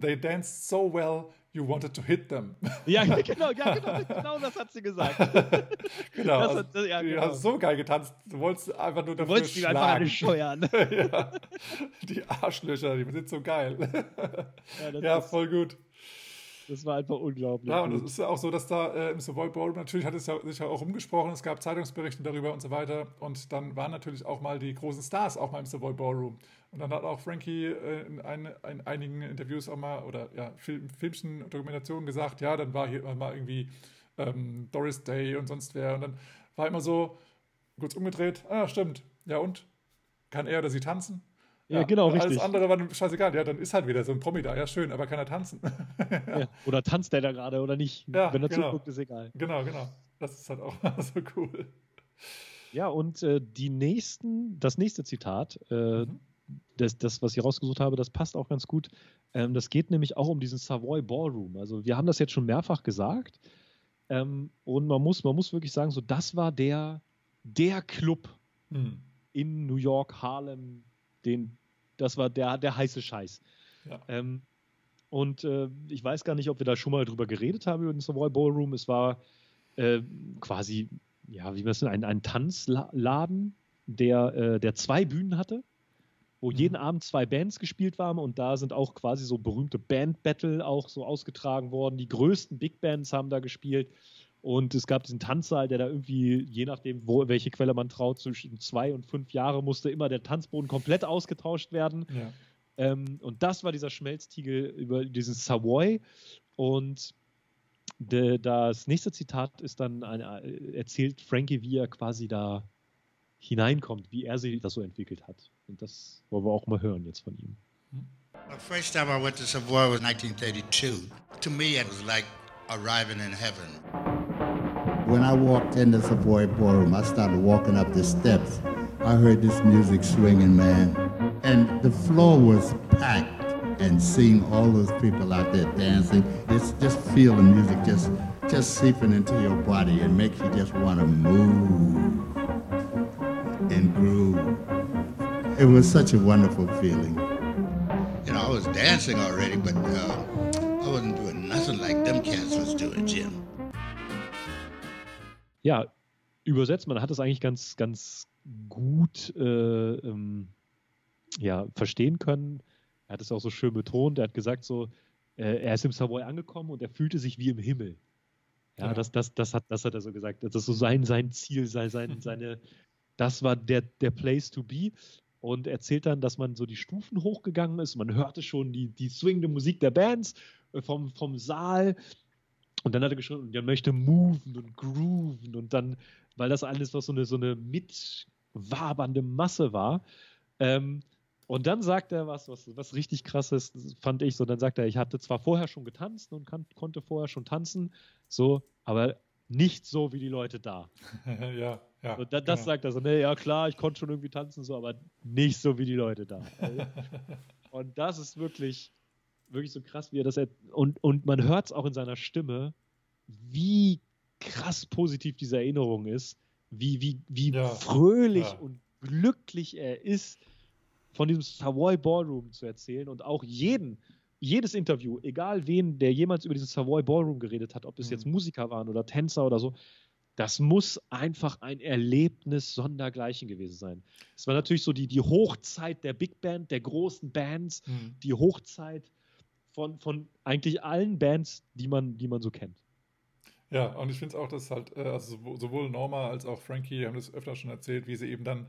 they danced so well, you wanted to hit them. Ja, genau, ja, genau, genau das hat sie gesagt. genau, Das also, hat- ja, die genau. haben so geil getanzt, du wolltest einfach nur Du dafür wolltest ihn einfach schlagen. alle scheuern. ja. Die Arschlöcher, die sind so geil. Ja, ja, voll gut. Das war einfach unglaublich. Ja, und es ist ja auch so, dass da äh, im Savoy Ballroom, natürlich hat es ja sich ja auch rumgesprochen, es gab Zeitungsberichte darüber und so weiter. Und dann waren natürlich auch mal die großen Stars auch mal im Savoy Ballroom. Und dann hat auch Frankie äh, in, ein, in einigen Interviews auch mal, oder ja, Film, Filmchen, Dokumentationen gesagt, ja, dann war hier mal irgendwie ähm, Doris Day und sonst wer. Und dann war immer so, kurz umgedreht, ah, stimmt, ja und? Kann er oder sie tanzen? Ja, genau, richtig. Alles andere war scheißegal. Ja, dann ist halt wieder so ein Promi da. Ja, schön, aber kann er tanzen? Ja. Oder tanzt der da gerade oder nicht? Ja, Wenn er genau. zuguckt, ist egal. genau, genau. Das ist halt auch so cool. Ja, und äh, die nächsten, das nächste Zitat, äh, Mhm. das, das, was ich rausgesucht habe, das passt auch ganz gut. Ähm, das geht nämlich auch um diesen Savoy Ballroom. Also wir haben das jetzt schon mehrfach gesagt. Ähm, und man muss, man muss wirklich sagen, so das war der, der Club Hm. in New York, Harlem, den, das war der, der heiße Scheiß. Ja. Ähm, und äh, ich weiß gar nicht, ob wir da schon mal drüber geredet haben, über den Savoy Ballroom. Es war äh, quasi, ja, wie wir es denn, ein, ein Tanzladen, der, äh, der zwei Bühnen hatte, wo Mhm. jeden Abend zwei Bands gespielt waren und da sind auch quasi so berühmte Band-Battle auch so ausgetragen worden. Die größten Big Bands haben da gespielt. Und es gab diesen Tanzsaal, der da irgendwie, je nachdem, wo, welche Quelle man traut, zwischen zwei und fünf Jahre musste immer der Tanzboden komplett ausgetauscht werden. Ja. Ähm, und das war dieser Schmelztiegel über diesen Savoy. Und de, das nächste Zitat ist dann, ein, äh, erzählt Frankie, wie er quasi da hineinkommt, wie er sich das so entwickelt hat. Und das wollen wir auch mal hören jetzt von ihm. The first time I went to Savoy was 1932. To me, it was like arriving in heaven. When I walked in the Savoy Ballroom, I started walking up the steps. I heard this music swinging, man. And the floor was packed. And seeing all those people out there dancing, it's just feel the music just just seeping into your body and makes you just want to move and groove. It was such a wonderful feeling. You know, I was dancing already, but uh, I wasn't doing nothing like them cats was. Ja, übersetzt, man hat es eigentlich ganz, ganz gut äh, ähm, ja, verstehen können. Er hat es auch so schön betont. Er hat gesagt, so, äh, er ist im Savoy angekommen und er fühlte sich wie im Himmel. Ja, Ja. Das, das, das, hat, das hat er so gesagt. Das ist so sein, sein Ziel, sein, sein, seine, das war der, der Place to be. Und erzählt dann, dass man so die Stufen hochgegangen ist. Man hörte schon die, die swingende Musik der Bands äh, vom, vom Saal. Und dann hat er geschrieben, er möchte moven und grooven und dann, weil das alles was so eine, so eine mitwabernde Masse war. Ähm, und dann sagt er was, was, was richtig krass ist, fand ich so. Dann sagt er, ich hatte zwar vorher schon getanzt und kann, konnte vorher schon tanzen, so, aber nicht so wie die Leute da. ja, ja. Und da, das genau. sagt er so, ne, ja klar, ich konnte schon irgendwie tanzen, so, aber nicht so wie die Leute da. Und das ist wirklich, wirklich so krass, wie er das er und, und man hört es auch in seiner Stimme, wie krass positiv diese Erinnerung ist, wie, wie, wie Ja, fröhlich ja. und glücklich er ist, von diesem Savoy Ballroom zu erzählen und auch jeden, jedes Interview, egal wen, der jemals über diesen Savoy Ballroom geredet hat, ob es Mhm. jetzt Musiker waren oder Tänzer oder so, das muss einfach ein Erlebnis sondergleichen gewesen sein. Es war natürlich so die, die Hochzeit der Big Band, der großen Bands, Mhm. die Hochzeit von, von eigentlich allen Bands, die man, die man so kennt. Ja, und ich finde es auch, dass halt, äh, also sowo- sowohl Norma als auch Frankie haben das öfter schon erzählt, wie sie eben dann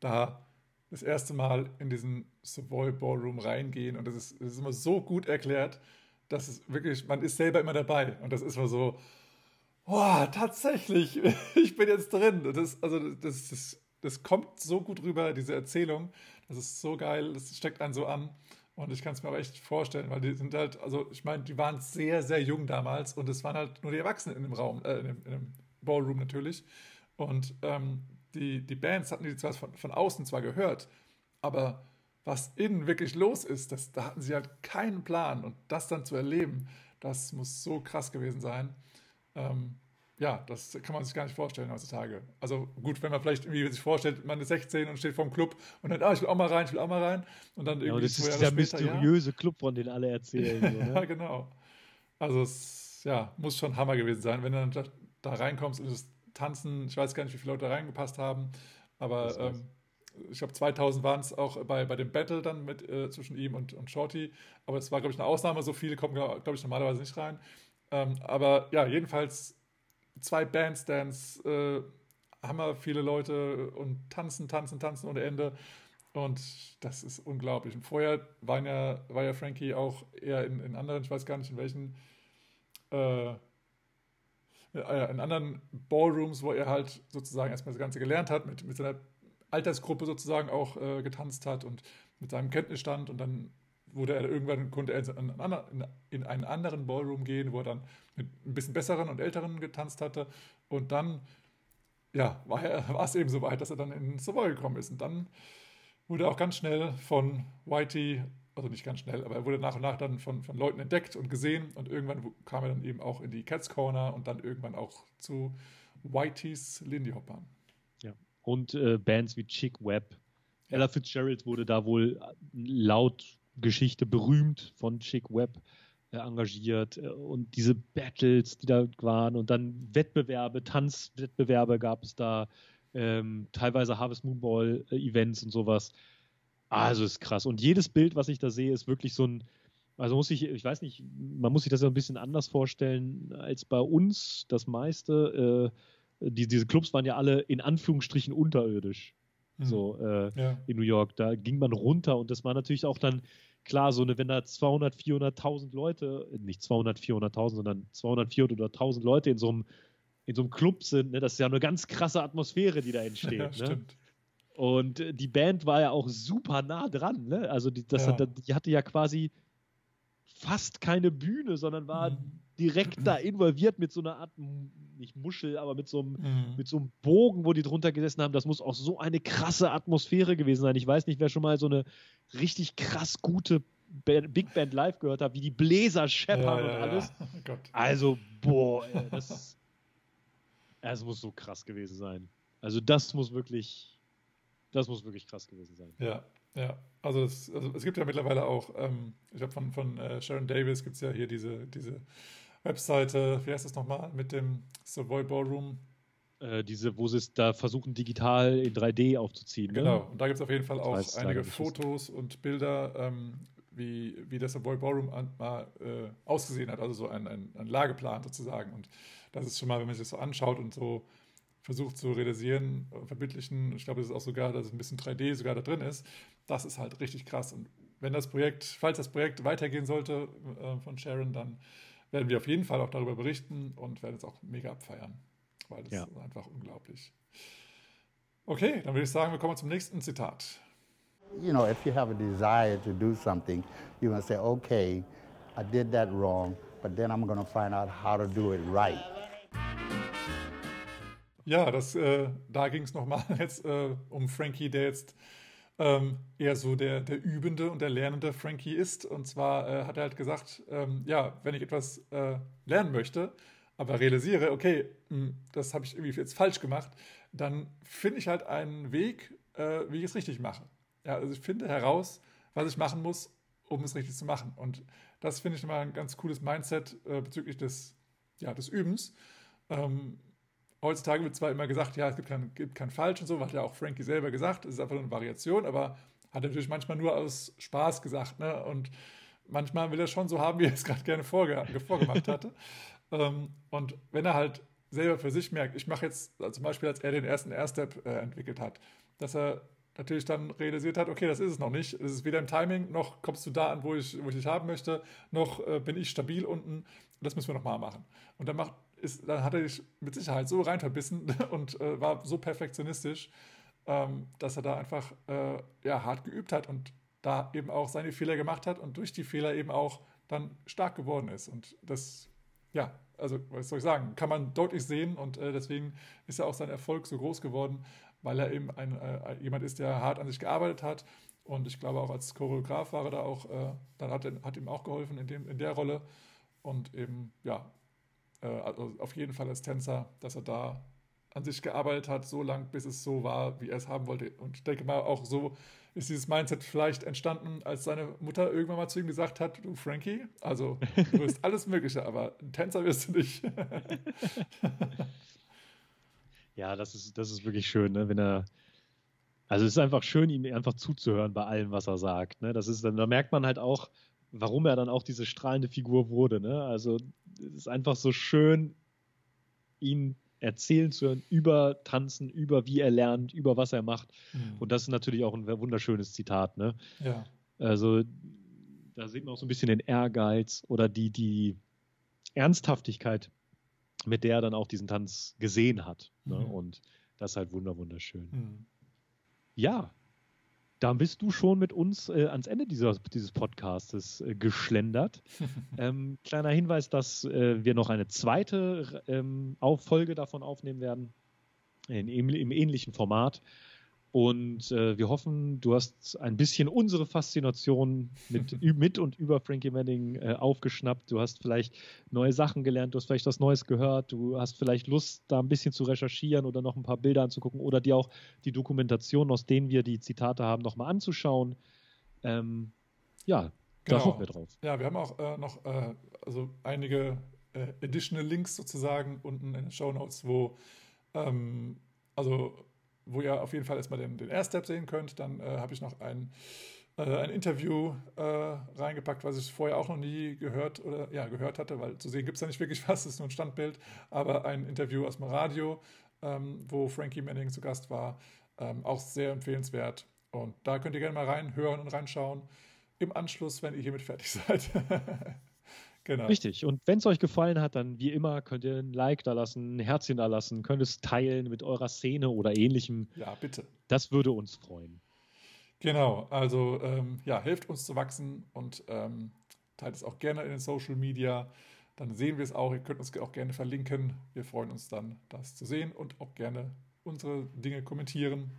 da das erste Mal in diesen Savoy Ballroom reingehen. Und das ist, das ist immer so gut erklärt, dass es wirklich, man ist selber immer dabei. Und das ist immer so, boah, tatsächlich, ich bin jetzt drin. Das, also das, das, das kommt so gut rüber, diese Erzählung. Das ist so geil, das steckt einen so an. Und ich kann es mir auch echt vorstellen, weil die sind halt, also ich meine, die waren sehr, sehr jung damals und es waren halt nur die Erwachsenen in dem Raum, äh, in, dem, in dem Ballroom natürlich. Und ähm, die, die Bands hatten die zwar von, von außen zwar gehört, aber was innen wirklich los ist, das, da hatten sie halt keinen Plan. Und das dann zu erleben, das muss so krass gewesen sein. Ähm, ja, das kann man sich gar nicht vorstellen heutzutage. Also gut, wenn man vielleicht irgendwie sich vorstellt, man ist 16 und steht vorm Club und dann, ah, ich will auch mal rein, ich will auch mal rein. Und dann Ja, irgendwie und das ist Jahre der später, ja. mysteriöse Club, von dem alle erzählen. So, Ja, ne? genau. Also es ja, muss schon Hammer gewesen sein, wenn du dann da, da reinkommst und das Tanzen, ich weiß gar nicht, wie viele Leute da reingepasst haben, aber ähm, ich glaube 2000 waren es auch bei, bei dem Battle dann mit äh, zwischen ihm und, und Shorty, aber es war glaube ich eine Ausnahme, so viele kommen glaube ich normalerweise nicht rein. Ähm, aber ja, jedenfalls zwei Bandstands, äh, Hammer viele Leute und tanzen, tanzen, tanzen ohne Ende. Und das ist unglaublich. Und vorher waren ja, war ja Frankie auch eher in, in anderen, ich weiß gar nicht in welchen, äh, in anderen Ballrooms, wo er halt sozusagen erstmal das Ganze gelernt hat, mit, mit seiner Altersgruppe sozusagen auch äh, getanzt hat und mit seinem Kenntnisstand und dann wurde er irgendwann konnte er in, einen anderen- Ballroom gehen, wo er dann mit ein bisschen besseren und älteren getanzt hatte und dann ja, war, er, war es eben so weit, dass er dann in Savoy gekommen ist und dann wurde er auch ganz schnell von Whitey, also nicht ganz schnell, aber er wurde nach und nach dann von, von Leuten entdeckt und gesehen und irgendwann kam er dann eben auch in die Cats Corner und dann irgendwann auch zu Whiteys Lindy Hoppern. Ja. Und äh, Bands wie Chick Webb. Ella Fitzgerald wurde da wohl laut Geschichte berühmt von Chick Webb äh, engagiert äh, und diese Battles, die da waren und dann Wettbewerbe, Tanzwettbewerbe gab es da, ähm, teilweise Harvest Moonball äh, Events und sowas. Also ist krass. Und jedes Bild, was ich da sehe, ist wirklich so ein, also muss ich, ich weiß nicht, man muss sich das ja ein bisschen anders vorstellen als bei uns das meiste. Äh, die, diese Clubs waren ja alle in Anführungsstrichen unterirdisch. So, äh, Ja. in New York. Da ging man runter und das war natürlich auch dann klar, so eine, wenn da 200, 400.000 Leute, äh, nicht 200, 400.000, sondern 200, 400.000 Leute in so einem, in so einem Club sind, ne, das ist ja eine ganz krasse Atmosphäre, die da entsteht. Ja, ne? stimmt. Und äh, die Band war ja auch super nah dran. Ne? Also die, das Ja. hat, die hatte ja quasi fast keine Bühne, sondern war Mhm. Direkt da involviert mit so einer Art, nicht Muschel, aber mit so einem Mhm. mit so einem Bogen, wo die drunter gesessen haben. Das muss auch so eine krasse Atmosphäre gewesen sein. Ich weiß nicht, wer schon mal so eine richtig krass gute Ba- Big Band live gehört hat, wie die Bläser scheppern und alles. Ja. Oh Gott. Also, boah, ey, das, das muss so krass gewesen sein. Also, das muss wirklich, das muss wirklich krass gewesen sein. Ja, ja. Also es, also es gibt ja mittlerweile auch, ähm, ich glaube von, von äh, Sharon Davis gibt es ja hier diese, diese Webseite, wie heißt das nochmal, mit dem Savoy Ballroom. Äh, diese, wo sie es da versuchen, digital in 3D aufzuziehen. Ne? Genau, und da gibt es auf jeden Fall Ich auch leider einige Fotos und Bilder, ähm, wie, wie das Savoy Ballroom an, mal äh, ausgesehen hat, also so ein, ein, ein Lageplan sozusagen. Und das ist schon mal, wenn man sich das so anschaut und so versucht zu realisieren, äh, verbildlichen, ich glaube, es ist auch sogar, dass ein bisschen 3D sogar da drin ist, das ist halt richtig krass. Und wenn das Projekt, falls das Projekt weitergehen sollte äh, von Sharon, dann werden wir auf jeden Fall auch darüber berichten und werden es auch mega abfeiern, weil das Ja. ist einfach unglaublich. Okay, dann würde ich sagen, wir kommen zum nächsten Zitat. You know, if you have a desire to do something, you're going to say, okay, I did that wrong, but then I'm going to find out how to do it right. Ja, das, äh, da ging es nochmal jetzt äh, um Frankie, der jetzt ähm, eher so der, der übende und der lernende Frankie ist. Und zwar äh, hat er halt gesagt, ähm, ja, wenn ich etwas äh, lernen möchte, aber realisiere, okay, mh, das habe ich irgendwie jetzt falsch gemacht, dann finde ich halt einen Weg, äh, wie ich es richtig mache. Ja, also ich finde heraus, was ich machen muss, um es richtig zu machen. Und das finde ich immer ein ganz cooles Mindset äh, bezüglich des, ja, des Übens. Ähm, heutzutage wird zwar immer gesagt, ja, es gibt kein, gibt kein Falsch und so, hat ja auch Frankie selber gesagt, es ist einfach nur eine Variation, aber hat er natürlich manchmal nur aus Spaß gesagt, ne? Und manchmal will er schon so haben, wie er es gerade gerne vorge vorgemacht hatte. ähm, und wenn er halt selber für sich merkt, ich mache jetzt also zum Beispiel, als er den ersten Airstep äh, entwickelt hat, dass er natürlich dann realisiert hat, okay, das ist es noch nicht. Es ist weder im Timing, noch kommst du da an, wo ich, wo ich dich haben möchte, noch äh, bin ich stabil unten. Das müssen wir nochmal machen. Und dann, macht, ist, dann hat er sich mit Sicherheit so rein verbissen und äh, war so perfektionistisch, ähm, dass er da einfach äh, ja, hart geübt hat und da eben auch seine Fehler gemacht hat und durch die Fehler eben auch dann stark geworden ist. Und das ja, also was soll ich sagen, kann man deutlich sehen und äh, deswegen ist ja auch sein Erfolg so groß geworden, weil er eben ein, äh, jemand ist, der hart an sich gearbeitet hat und ich glaube auch als Choreograf war er da auch, äh, dann hat, hat ihm auch geholfen in, dem, in der Rolle und eben, ja, also auf jeden Fall als Tänzer, dass er da an sich gearbeitet hat, so lang, bis es so war, wie er es haben wollte. Und ich denke mal, auch so ist dieses Mindset vielleicht entstanden, als seine Mutter irgendwann mal zu ihm gesagt hat, du Frankie, also du wirst alles Mögliche, aber ein Tänzer wirst du nicht. Ja, das ist, das ist wirklich schön, ne? wenn er. Also es ist einfach schön, ihm einfach zuzuhören bei allem, was er sagt. Ne? Das ist da merkt man halt auch, warum er dann auch diese strahlende Figur wurde. Ne? Also es ist einfach so schön, ihn erzählen zu hören über Tanzen, über wie er lernt, über was er macht. Mhm. Und das ist natürlich auch ein wunderschönes Zitat. Ne? ja. Also da sieht man auch so ein bisschen den Ehrgeiz oder die, die Ernsthaftigkeit, mit der er dann auch diesen Tanz gesehen hat. Ne? Mhm. Und das ist halt wunder, wunderschön. Mhm. Ja, dann bist du schon mit uns äh, ans Ende dieser, dieses Podcastes äh, geschlendert. ähm, kleiner Hinweis, dass äh, wir noch eine zweite ähm, Folge davon aufnehmen werden, in, im, im ähnlichen Format. Und äh, wir hoffen, du hast ein bisschen unsere Faszination mit, mit und über Frankie Manning äh, aufgeschnappt. Du hast vielleicht neue Sachen gelernt, du hast vielleicht was Neues gehört, du hast vielleicht Lust, da ein bisschen zu recherchieren oder noch ein paar Bilder anzugucken oder dir auch die Dokumentation, aus denen wir die Zitate haben, nochmal anzuschauen. Ähm, ja, da Genau. hoffen wir drauf. Ja, wir haben auch äh, noch äh, also einige äh, additional Links sozusagen unten in den Show Notes, wo ähm, also wo ihr auf jeden Fall erstmal den, den Air-Step sehen könnt. Dann äh, habe ich noch ein, äh, ein Interview äh, reingepackt, was ich vorher auch noch nie gehört oder ja gehört hatte, weil zu sehen gibt es ja nicht wirklich was, es ist nur ein Standbild, aber ein Interview aus dem Radio, ähm, wo Frankie Manning zu Gast war, ähm, auch sehr empfehlenswert. Und da könnt ihr gerne mal reinhören und reinschauen. Im Anschluss, wenn ihr hiermit fertig seid. Genau. Richtig. Und wenn es euch gefallen hat, dann wie immer könnt ihr ein Like da lassen, ein Herzchen da lassen, könnt es teilen mit eurer Szene oder ähnlichem. Ja, bitte. Das würde uns freuen. Genau, also ähm, ja, hilft uns zu wachsen und ähm, teilt es auch gerne in den Social Media. Dann sehen wir es auch. Ihr könnt uns auch gerne verlinken. Wir freuen uns dann, das zu sehen und auch gerne unsere Dinge kommentieren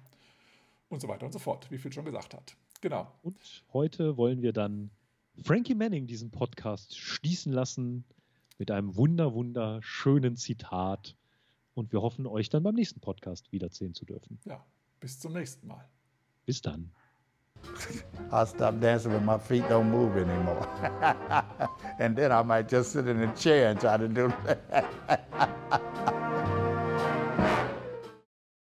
und so weiter und so fort, wie Phil schon gesagt hat. Genau. Und heute wollen wir dann Frankie Manning diesen Podcast schließen lassen mit einem wunder, wunderschönen Zitat. Und wir hoffen, euch dann beim nächsten Podcast wiedersehen zu dürfen. Ja, bis zum nächsten Mal. Bis dann. I'll stop dancing when my feet don't move anymore. and then I might just sit in a chair and try to do